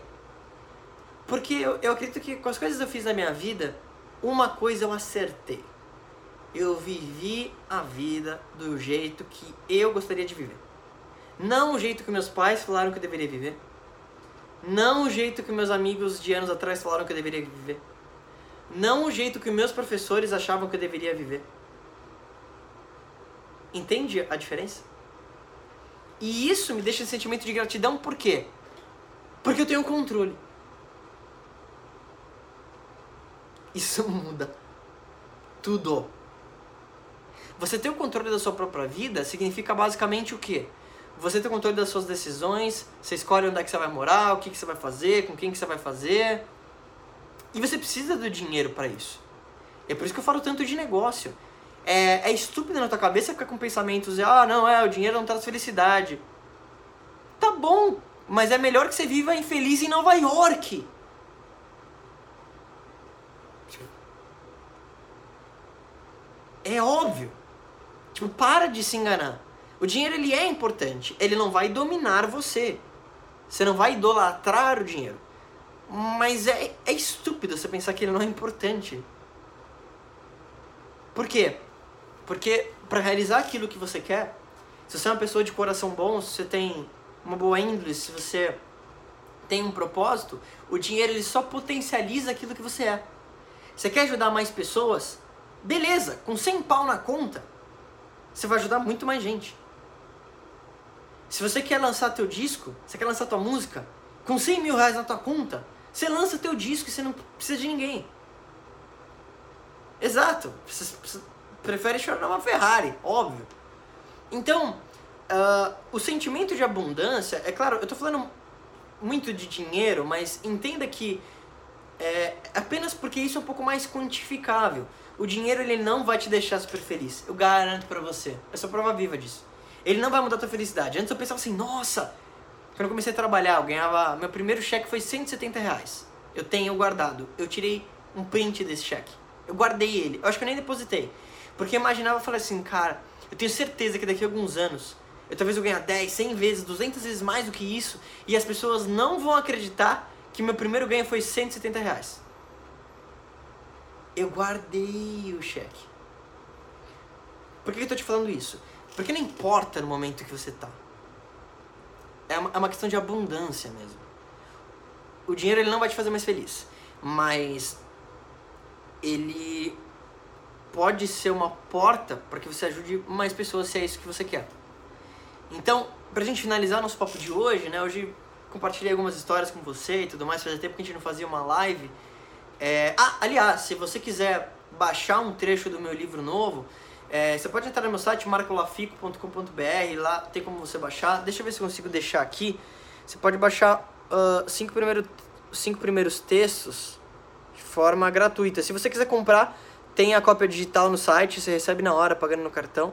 Porque eu, eu acredito que com as coisas que eu fiz na minha vida, uma coisa eu acertei. Eu vivi a vida do jeito que eu gostaria de viver. Não o jeito que meus pais falaram que eu deveria viver. Não o jeito que meus amigos de anos atrás falaram que eu deveria viver. Não o jeito que meus professores achavam que eu deveria viver. Entende a diferença? E isso me deixa esse sentimento de gratidão por quê? Porque eu tenho controle. Isso <laughs> muda tudo. Você ter o controle da sua própria vida significa basicamente o quê? Você ter o controle das suas decisões, você escolhe onde é que você vai morar, o que, que você vai fazer, com quem que você vai fazer. E você precisa do dinheiro para isso. É por isso que eu falo tanto de negócio. É, é estúpido na tua cabeça ficar com pensamentos de, ah, não, é, o dinheiro não traz felicidade. Tá bom, mas é melhor que você viva infeliz em Nova York. É óbvio. Tipo, para de se enganar. O dinheiro ele é importante, ele não vai dominar você. Você não vai idolatrar o dinheiro. Mas é, é estúpido você pensar que ele não é importante. Por quê? Porque para realizar aquilo que você quer, se você é uma pessoa de coração bom, se você tem uma boa índole, se você tem um propósito, o dinheiro ele só potencializa aquilo que você é. Você quer ajudar mais pessoas? Beleza, com 100 pau na conta, você vai ajudar muito mais gente. Se você quer lançar teu disco, você quer lançar tua música, com 100 mil reais na tua conta, você lança teu disco e você não precisa de ninguém. Exato. Você, prefere chorar numa Ferrari, óbvio. Então, uh, o sentimento de abundância, é claro, eu estou falando muito de dinheiro, mas entenda que é apenas porque isso é um pouco mais quantificável. O dinheiro ele não vai te deixar super feliz. Eu garanto para você. Eu sou prova viva disso. Ele não vai mudar a tua felicidade. Antes eu pensava assim, nossa, quando eu comecei a trabalhar, eu ganhava. Meu primeiro cheque foi 170 reais. Eu tenho guardado. Eu tirei um print desse cheque. Eu guardei ele. Eu acho que eu nem depositei. Porque eu imaginava, falei assim, cara, eu tenho certeza que daqui a alguns anos eu talvez eu ganhar 10, 100 vezes, 200 vezes mais do que isso e as pessoas não vão acreditar que meu primeiro ganho foi 170 reais. Eu guardei o cheque. Por que eu tô te falando isso? Porque não importa no momento que você tá. É uma, é uma questão de abundância mesmo. O dinheiro ele não vai te fazer mais feliz, mas ele pode ser uma porta para que você ajude mais pessoas se é isso que você quer. Então, pra gente finalizar nosso papo de hoje, né? Hoje compartilhei algumas histórias com você e tudo mais, fazia tempo que a gente não fazia uma live. É... Ah, aliás, se você quiser baixar um trecho do meu livro novo, é, você pode entrar no meu site marcolafico.com.br, lá tem como você baixar. Deixa eu ver se consigo deixar aqui. Você pode baixar uh, cinco, primeiro, cinco primeiros textos de forma gratuita. Se você quiser comprar, tem a cópia digital no site, você recebe na hora, pagando no cartão.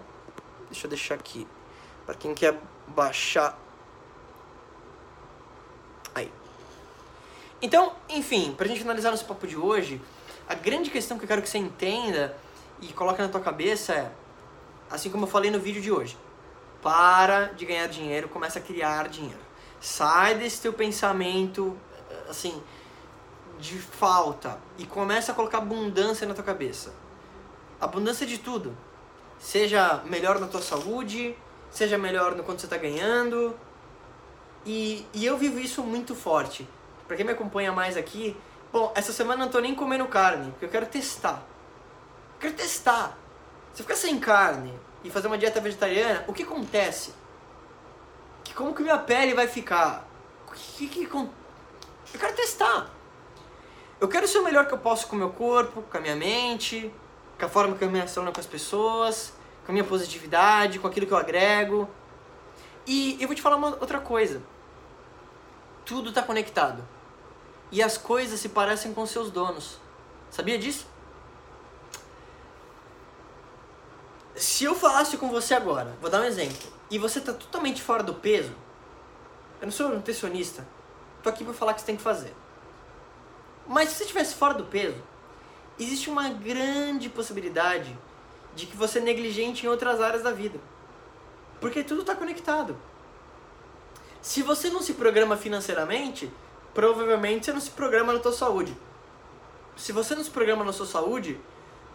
Deixa eu deixar aqui. para quem quer baixar. Aí. Então, enfim, pra gente finalizar nosso papo de hoje, a grande questão que eu quero que você entenda e coloque na tua cabeça é, assim como eu falei no vídeo de hoje, para de ganhar dinheiro, começa a criar dinheiro. Sai desse teu pensamento, assim, de falta e começa a colocar abundância na tua cabeça. Abundância de tudo. Seja melhor na tua saúde, seja melhor no quanto você está ganhando. E, e eu vivo isso muito forte. Para quem me acompanha mais aqui, bom, essa semana eu não tô nem comendo carne, porque eu quero testar. Quero testar. Se eu ficar sem carne e fazer uma dieta vegetariana, o que acontece? Que como que minha pele vai ficar? Que, que, que eu quero testar. Eu quero ser o melhor que eu posso com o meu corpo, com a minha mente, com a forma que eu me relaciono com as pessoas, com a minha positividade, com aquilo que eu agrego. E eu vou te falar uma outra coisa. Tudo está conectado. E as coisas se parecem com seus donos. Sabia disso? Se eu falasse com você agora, vou dar um exemplo, e você está totalmente fora do peso, eu não sou nutricionista, tô aqui para falar o que você tem que fazer. Mas se você estivesse fora do peso, existe uma grande possibilidade de que você é negligente em outras áreas da vida. Porque tudo está conectado. Se você não se programa financeiramente, provavelmente você não se programa na tua saúde. Se você não se programa na sua saúde,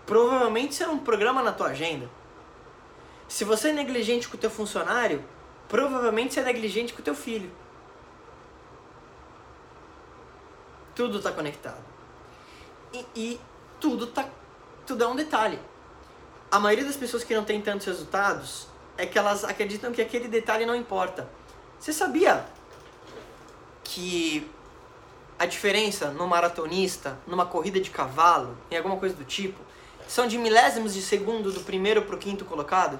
provavelmente você não programa na tua agenda. Se você é negligente com o teu funcionário, provavelmente você é negligente com o teu filho. Tudo está conectado. E, e, tudo tá, tudo é um detalhe. A maioria das pessoas que não tem tantos resultados é que elas acreditam que aquele detalhe não importa. Você sabia que a diferença no maratonista, numa corrida de cavalo, em alguma coisa do tipo, são de milésimos de segundo do primeiro para o quinto colocado?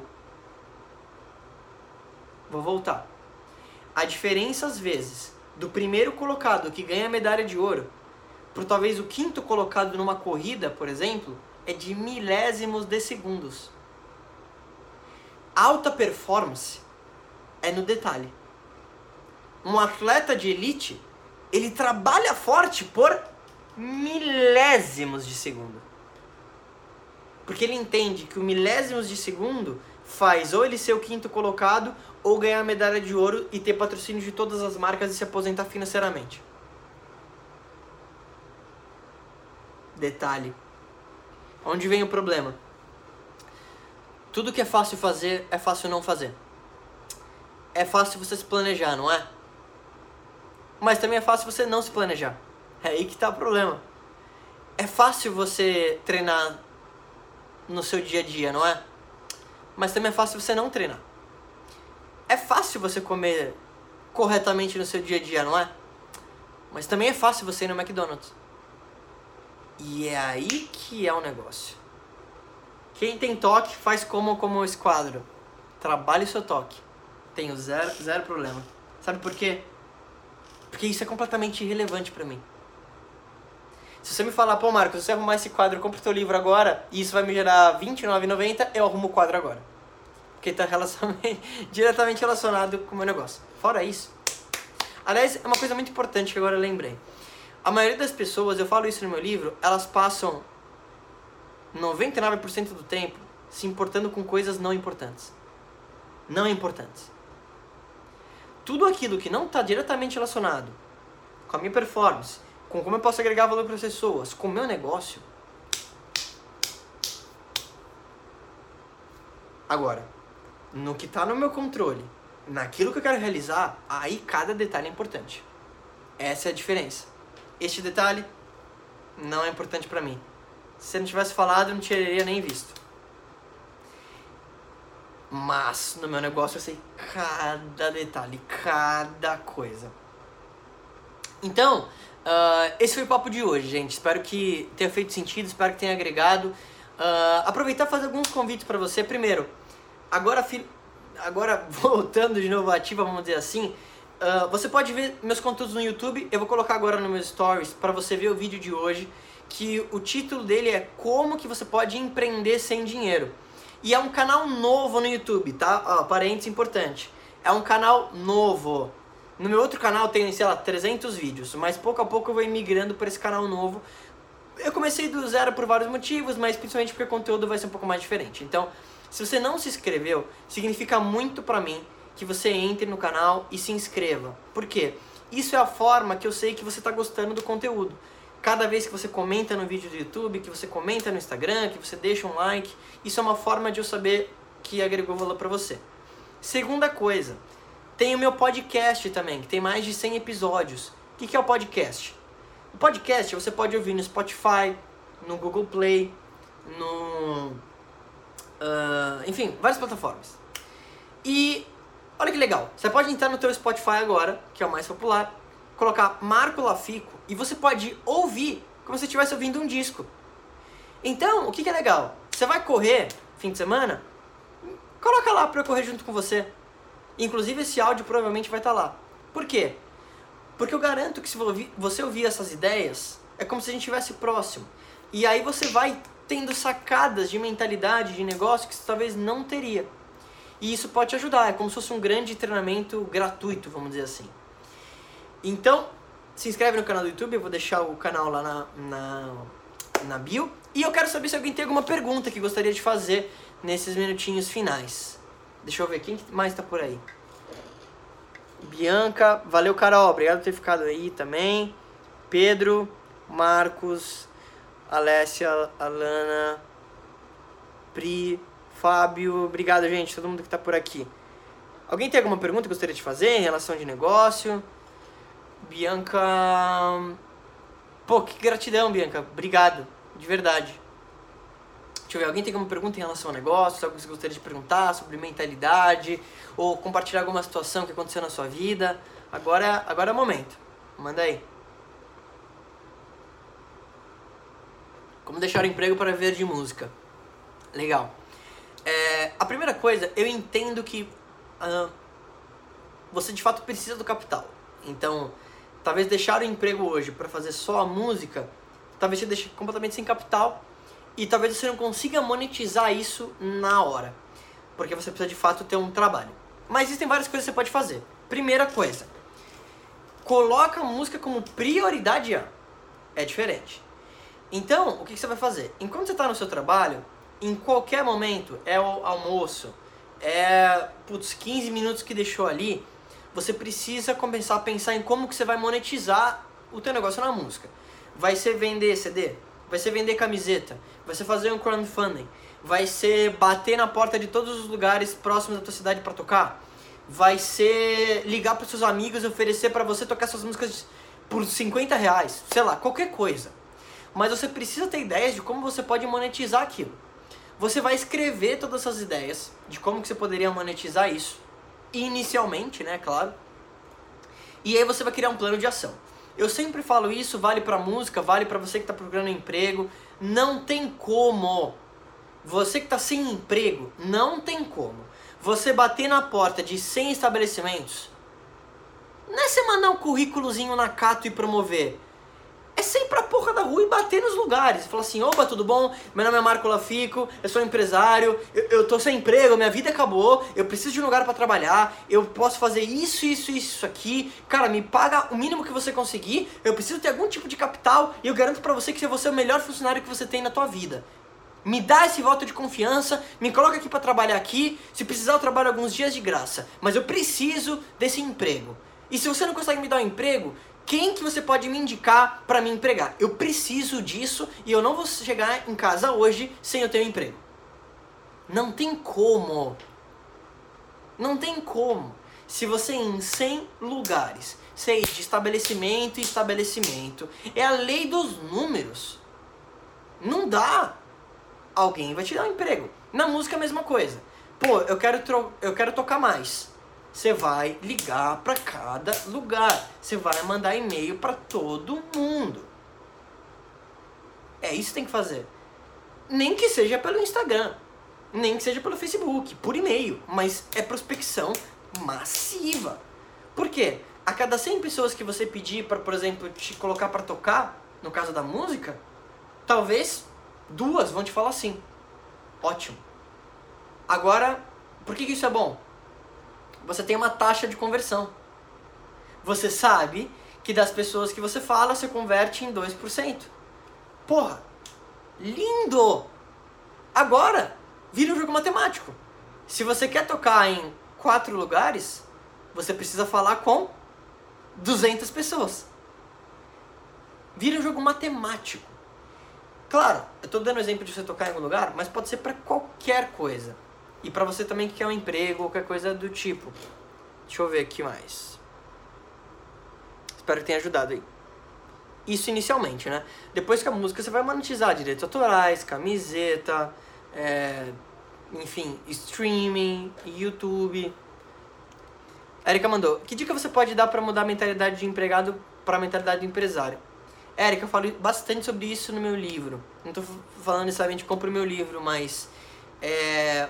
Vou voltar. A diferença, às vezes, do primeiro colocado que ganha a medalha de ouro para talvez o quinto colocado numa corrida, por exemplo, é de milésimos de segundos. Alta performance é no detalhe. Um atleta de elite, ele trabalha forte por milésimos de segundo. Porque ele entende que o milésimos de segundo faz ou ele ser o quinto colocado ou ganhar medalha de ouro e ter patrocínio de todas as marcas e se aposentar financeiramente. Detalhe. Onde vem o problema? Tudo que é fácil fazer é fácil não fazer. É fácil você se planejar, não é? Mas também é fácil você não se planejar. É aí que está o problema. É fácil você treinar no seu dia a dia, não é? Mas também é fácil você não treinar. É fácil você comer corretamente no seu dia a dia, não é? Mas também é fácil você ir no McDonald's. E é aí que é o negócio. Quem tem toque faz como como esse quadro. Trabalhe seu toque. Tenho zero, zero problema. Sabe por quê? Porque isso é completamente irrelevante para mim. Se você me falar, pô Marcos, se você arrumar esse quadro, compra o teu livro agora e isso vai me gerar R$29,90, eu arrumo o quadro agora porque está <laughs> diretamente relacionado com o meu negócio. Fora isso. Aliás, é uma coisa muito importante que agora eu lembrei. A maioria das pessoas, eu falo isso no meu livro, elas passam 99% do tempo se importando com coisas não importantes. Não importantes. Tudo aquilo que não está diretamente relacionado com a minha performance, com como eu posso agregar valor para as pessoas, com o meu negócio. Agora, no que está no meu controle, naquilo que eu quero realizar, aí cada detalhe é importante. Essa é a diferença. Este detalhe não é importante para mim. Se eu não tivesse falado, eu não teria nem visto. Mas no meu negócio eu sei cada detalhe, cada coisa. Então, uh, esse foi o papo de hoje, gente. Espero que tenha feito sentido, espero que tenha agregado. Uh, aproveitar e fazer alguns convites para você. Primeiro, agora, agora <laughs> voltando de novo ativa, vamos dizer assim, uh, você pode ver meus conteúdos no YouTube. Eu vou colocar agora no meus stories para você ver o vídeo de hoje, que o título dele é Como que você pode empreender sem dinheiro. E é um canal novo no YouTube, tá? Ó, parênteses importante. É um canal novo. No meu outro canal tem, sei lá, 300 vídeos, mas pouco a pouco eu vou migrando para esse canal novo. Eu comecei do zero por vários motivos, mas principalmente porque o conteúdo vai ser um pouco mais diferente. Então, se você não se inscreveu, significa muito pra mim que você entre no canal e se inscreva. Por quê? Isso é a forma que eu sei que você está gostando do conteúdo. Cada vez que você comenta no vídeo do YouTube, que você comenta no Instagram, que você deixa um like, isso é uma forma de eu saber que agregou valor para você. Segunda coisa, tem o meu podcast também, que tem mais de 100 episódios. O que é o podcast? O podcast você pode ouvir no Spotify, no Google Play, no. Uh, enfim, várias plataformas. E olha que legal, você pode entrar no teu Spotify agora, que é o mais popular, colocar Marco Lafico e você pode ouvir como se estivesse ouvindo um disco. Então, o que, que é legal? Você vai correr fim de semana? Coloca lá para eu correr junto com você. Inclusive esse áudio provavelmente vai estar tá lá. Por quê? Porque eu garanto que se você ouvir essas ideias, é como se a gente estivesse próximo. E aí você vai tendo sacadas de mentalidade, de negócio que você talvez não teria. E isso pode te ajudar, é como se fosse um grande treinamento gratuito, vamos dizer assim. Então, se inscreve no canal do YouTube, eu vou deixar o canal lá na, na, na bio. E eu quero saber se alguém tem alguma pergunta que gostaria de fazer nesses minutinhos finais. Deixa eu ver, quem mais tá por aí? Bianca, valeu Carol, obrigado por ter ficado aí também. Pedro, Marcos, Alessia, Alana, Pri, Fábio, obrigado gente, todo mundo que tá por aqui. Alguém tem alguma pergunta que gostaria de fazer em relação de negócio? Bianca. Pô, que gratidão, Bianca. Obrigado, de verdade. Deixa eu ver, alguém tem alguma pergunta em relação ao negócio? Algo que você gostaria de perguntar sobre mentalidade? Ou compartilhar alguma situação que aconteceu na sua vida? Agora, agora é o momento. Manda aí. Como deixar o emprego para viver de música? Legal. É, a primeira coisa, eu entendo que uh, você de fato precisa do capital. Então, talvez deixar o emprego hoje para fazer só a música, talvez te deixe completamente sem capital e talvez você não consiga monetizar isso na hora, porque você precisa de fato ter um trabalho. Mas existem várias coisas que você pode fazer. Primeira coisa, coloca a música como prioridade A. É diferente. Então, o que você vai fazer? Enquanto você está no seu trabalho, em qualquer momento, é o almoço, é putz, 15 minutos que deixou ali, você precisa começar a pensar em como que você vai monetizar o teu negócio na música. Vai ser vender CD? vai ser vender camiseta, vai ser fazer um crowdfunding, vai ser bater na porta de todos os lugares próximos da tua cidade para tocar, vai ser ligar para seus amigos e oferecer para você tocar suas músicas por 50 reais, sei lá, qualquer coisa. Mas você precisa ter ideias de como você pode monetizar aquilo. Você vai escrever todas essas ideias de como que você poderia monetizar isso, inicialmente, né, claro. E aí você vai criar um plano de ação. Eu sempre falo isso, vale para música, vale para você que está procurando emprego. Não tem como. Você que está sem emprego, não tem como. Você bater na porta de 100 estabelecimentos. Não é você mandar um currículozinho na Cato e promover é sair pra porra da rua e bater nos lugares. Falar assim, opa, tudo bom? Meu nome é Marco Lafico, eu sou empresário, eu, eu tô sem emprego, minha vida acabou, eu preciso de um lugar para trabalhar, eu posso fazer isso, isso, isso aqui. Cara, me paga o mínimo que você conseguir, eu preciso ter algum tipo de capital e eu garanto para você que você é o melhor funcionário que você tem na tua vida. Me dá esse voto de confiança, me coloca aqui para trabalhar aqui, se precisar eu trabalho alguns dias de graça, mas eu preciso desse emprego. E se você não consegue me dar um emprego, quem que você pode me indicar para me empregar? Eu preciso disso e eu não vou chegar em casa hoje sem eu ter um emprego. Não tem como. Não tem como. Se você em 100 lugares, sei, de estabelecimento em estabelecimento, é a lei dos números. Não dá. Alguém vai te dar um emprego. Na música é a mesma coisa. Pô, eu quero, eu quero tocar mais. Você vai ligar para cada lugar. Você vai mandar e-mail para todo mundo. É isso que tem que fazer. Nem que seja pelo Instagram, nem que seja pelo Facebook, por e-mail, mas é prospecção massiva. Por quê? A cada 100 pessoas que você pedir para, por exemplo, te colocar para tocar, no caso da música, talvez duas vão te falar assim: "Ótimo. Agora, por que, que isso é bom? Você tem uma taxa de conversão. Você sabe que das pessoas que você fala, você converte em 2%. Porra, lindo! Agora, vira um jogo matemático. Se você quer tocar em quatro lugares, você precisa falar com 200 pessoas. Vira um jogo matemático. Claro, eu estou dando exemplo de você tocar em algum lugar, mas pode ser para qualquer coisa. E para você também que quer um emprego qualquer coisa do tipo. Deixa eu ver aqui mais. Espero que tenha ajudado aí. Isso inicialmente, né? Depois que a música você vai monetizar direitos autorais, camiseta, é, enfim, streaming, YouTube. Érica mandou: Que dica você pode dar para mudar a mentalidade de empregado para a mentalidade de empresário? Érica, eu falo bastante sobre isso no meu livro. Não estou falando necessariamente compre o meu livro, mas é,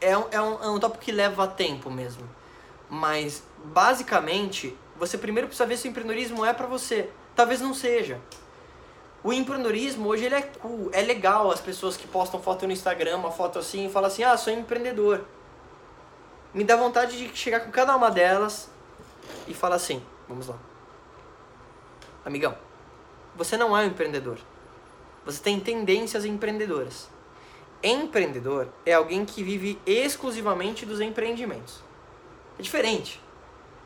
é, um, é, um, é um tópico que leva tempo mesmo. Mas, basicamente, você primeiro precisa ver se o empreendedorismo é para você. Talvez não seja. O empreendedorismo hoje ele é cool, é legal as pessoas que postam foto no Instagram, uma foto assim, e falam assim: "Ah, sou empreendedor". Me dá vontade de chegar com cada uma delas e falar assim: "Vamos lá. Amigão, você não é um empreendedor. Você tem tendências empreendedoras. Empreendedor é alguém que vive exclusivamente dos empreendimentos. É diferente.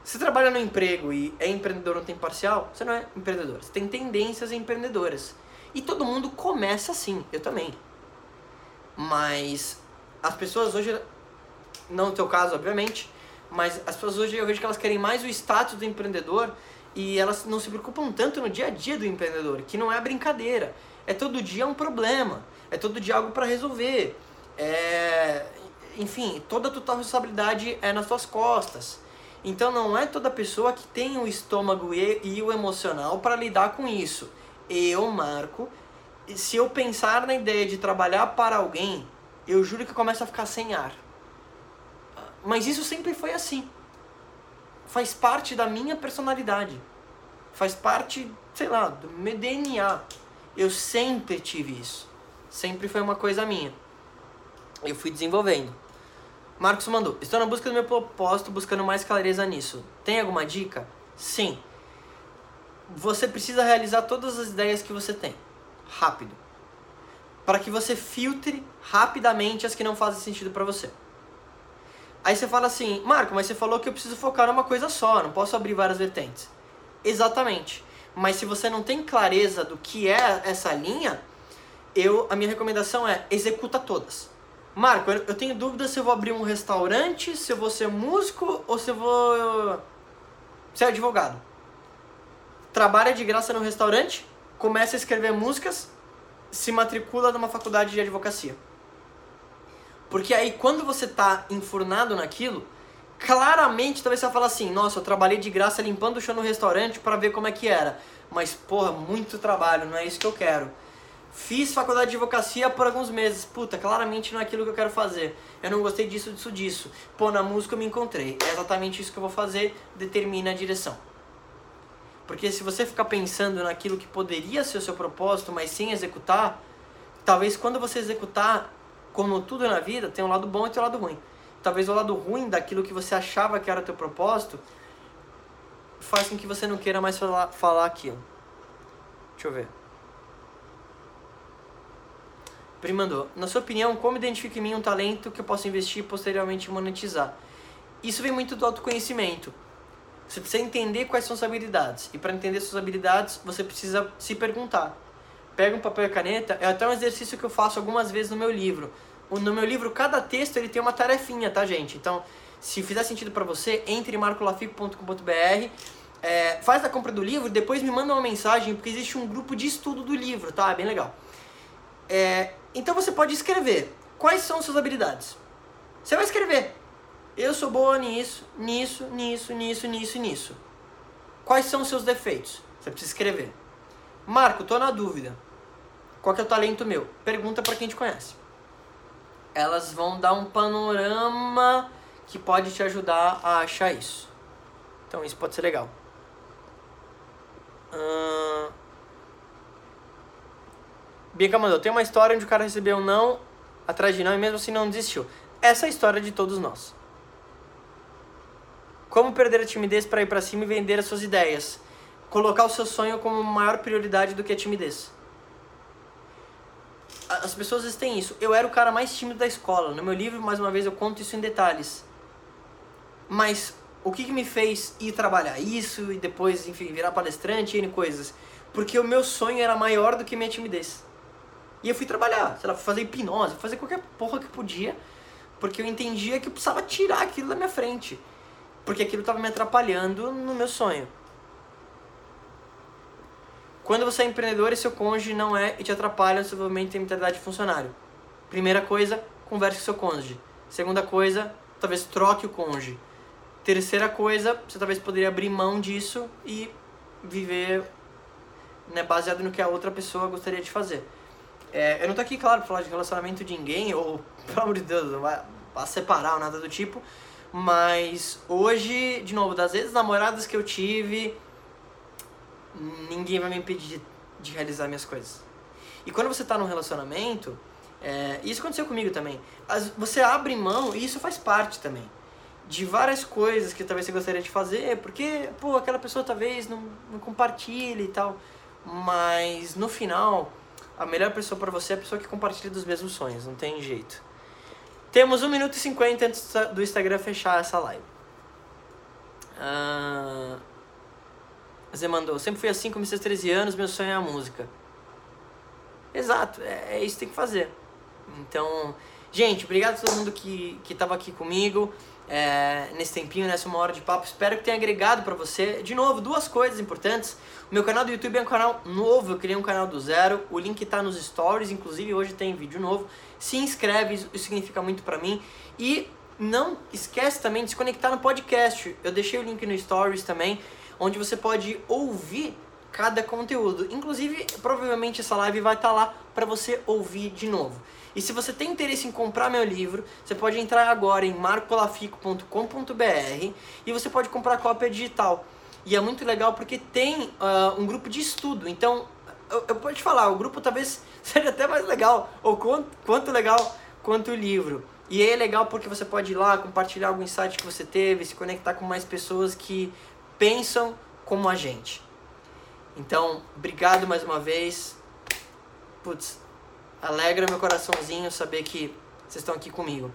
Se trabalha no emprego e é empreendedor no tempo parcial, você não é empreendedor. Você tem tendências empreendedoras. E todo mundo começa assim, eu também. Mas as pessoas hoje, não no teu caso, obviamente, mas as pessoas hoje eu vejo que elas querem mais o status do empreendedor e elas não se preocupam tanto no dia a dia do empreendedor, que não é brincadeira. É todo dia um problema, é todo dia algo para resolver. É, enfim, toda a tua responsabilidade é nas tuas costas. Então não é toda pessoa que tem o estômago e, e o emocional para lidar com isso. Eu, Marco, se eu pensar na ideia de trabalhar para alguém, eu juro que eu começo a ficar sem ar. Mas isso sempre foi assim. Faz parte da minha personalidade. Faz parte, sei lá, do meu DNA. Eu sempre tive isso. Sempre foi uma coisa minha. Eu fui desenvolvendo. Marcos mandou: Estou na busca do meu propósito, buscando mais clareza nisso. Tem alguma dica? Sim. Você precisa realizar todas as ideias que você tem. Rápido. Para que você filtre rapidamente as que não fazem sentido para você. Aí você fala assim, Marco, mas você falou que eu preciso focar numa coisa só, não posso abrir várias vertentes. Exatamente. Mas se você não tem clareza do que é essa linha, eu a minha recomendação é executa todas. Marco, eu tenho dúvida se eu vou abrir um restaurante, se eu vou ser músico ou se eu vou ser advogado. Trabalha de graça no restaurante, começa a escrever músicas, se matricula numa faculdade de advocacia. Porque aí quando você tá enfurnado naquilo, claramente talvez você vai falar assim, nossa, eu trabalhei de graça limpando o chão no restaurante para ver como é que era. Mas, porra, muito trabalho, não é isso que eu quero. Fiz faculdade de advocacia por alguns meses. Puta, claramente não é aquilo que eu quero fazer. Eu não gostei disso, disso, disso. Pô, na música eu me encontrei. É exatamente isso que eu vou fazer, determina a direção. Porque se você ficar pensando naquilo que poderia ser o seu propósito, mas sem executar, talvez quando você executar, como tudo na vida, tem um lado bom e tem um lado ruim. Talvez o lado ruim daquilo que você achava que era o teu propósito faz com que você não queira mais falar, falar aquilo. Deixa eu ver. Pri mandou, na sua opinião, como identifica em mim um talento que eu posso investir e posteriormente monetizar? Isso vem muito do autoconhecimento. Você precisa entender quais são suas habilidades. E para entender suas habilidades, você precisa se perguntar. Pega um papel e caneta, é até um exercício que eu faço algumas vezes no meu livro. No meu livro, cada texto ele tem uma tarefinha, tá, gente? Então, se fizer sentido para você, entre em marcolafico.com.br, é, faz a compra do livro, depois me manda uma mensagem, porque existe um grupo de estudo do livro, tá? É bem legal. É, então você pode escrever quais são suas habilidades. Você vai escrever. Eu sou boa nisso, nisso, nisso, nisso, nisso, nisso. Quais são seus defeitos? Você precisa escrever. Marco, tô na dúvida. Qual que é o talento meu? Pergunta para quem te conhece. Elas vão dar um panorama que pode te ajudar a achar isso. Então isso pode ser legal. Hum... Bianca mandou, tem uma história onde o cara recebeu não, atrás de não e mesmo assim não desistiu. Essa é a história de todos nós. Como perder a timidez para ir para cima e vender as suas ideias? Colocar o seu sonho como maior prioridade do que a timidez. As pessoas têm isso. Eu era o cara mais tímido da escola. No meu livro, mais uma vez, eu conto isso em detalhes. Mas o que, que me fez ir trabalhar isso e depois, enfim, virar palestrante e coisas? Porque o meu sonho era maior do que minha timidez. E eu fui trabalhar, sei lá, fazer hipnose, fazer qualquer porra que podia, porque eu entendia que eu precisava tirar aquilo da minha frente. Porque aquilo estava me atrapalhando no meu sonho. Quando você é empreendedor e seu cônjuge não é e te atrapalha no desenvolvimento da mentalidade de funcionário. Primeira coisa, converse com seu cônjuge. Segunda coisa, talvez troque o cônjuge. Terceira coisa, você talvez poderia abrir mão disso e viver né, baseado no que a outra pessoa gostaria de fazer. É, eu não tô aqui, claro, pra falar de relacionamento de ninguém, ou, <laughs> pelo amor de Deus, não vai, separar ou nada do tipo, mas hoje, de novo, das vezes namoradas que eu tive, ninguém vai me impedir de, de realizar minhas coisas. E quando você tá num relacionamento, é, isso aconteceu comigo também, as, você abre mão, e isso faz parte também, de várias coisas que talvez você gostaria de fazer, porque, pô, aquela pessoa talvez não, não compartilhe e tal, mas no final a melhor pessoa para você é a pessoa que compartilha dos mesmos sonhos, não tem jeito. Temos 1 minuto e 50 antes do Instagram fechar essa live. Ah, você mandou, sempre fui assim, comecei aos 13 anos, meu sonho é a música. Exato, é, é isso que tem que fazer. Então, gente, obrigado a todo mundo que, que tava aqui comigo é, nesse tempinho, nessa uma hora de papo. Espero que tenha agregado para você. De novo, duas coisas importantes. Meu canal do YouTube é um canal novo, eu criei um canal do zero. O link está nos stories, inclusive hoje tem vídeo novo. Se inscreve, isso significa muito para mim. E não esquece também de se conectar no podcast. Eu deixei o link no stories também, onde você pode ouvir cada conteúdo. Inclusive, provavelmente essa live vai estar tá lá para você ouvir de novo. E se você tem interesse em comprar meu livro, você pode entrar agora em marcolafico.com.br e você pode comprar cópia digital. E é muito legal porque tem uh, um grupo de estudo. Então, eu, eu posso te falar, o grupo talvez <laughs> seja até mais legal, ou quanto, quanto legal quanto o livro. E é legal porque você pode ir lá, compartilhar algum insight que você teve, se conectar com mais pessoas que pensam como a gente. Então, obrigado mais uma vez. Putz, alegra meu coraçãozinho saber que vocês estão aqui comigo.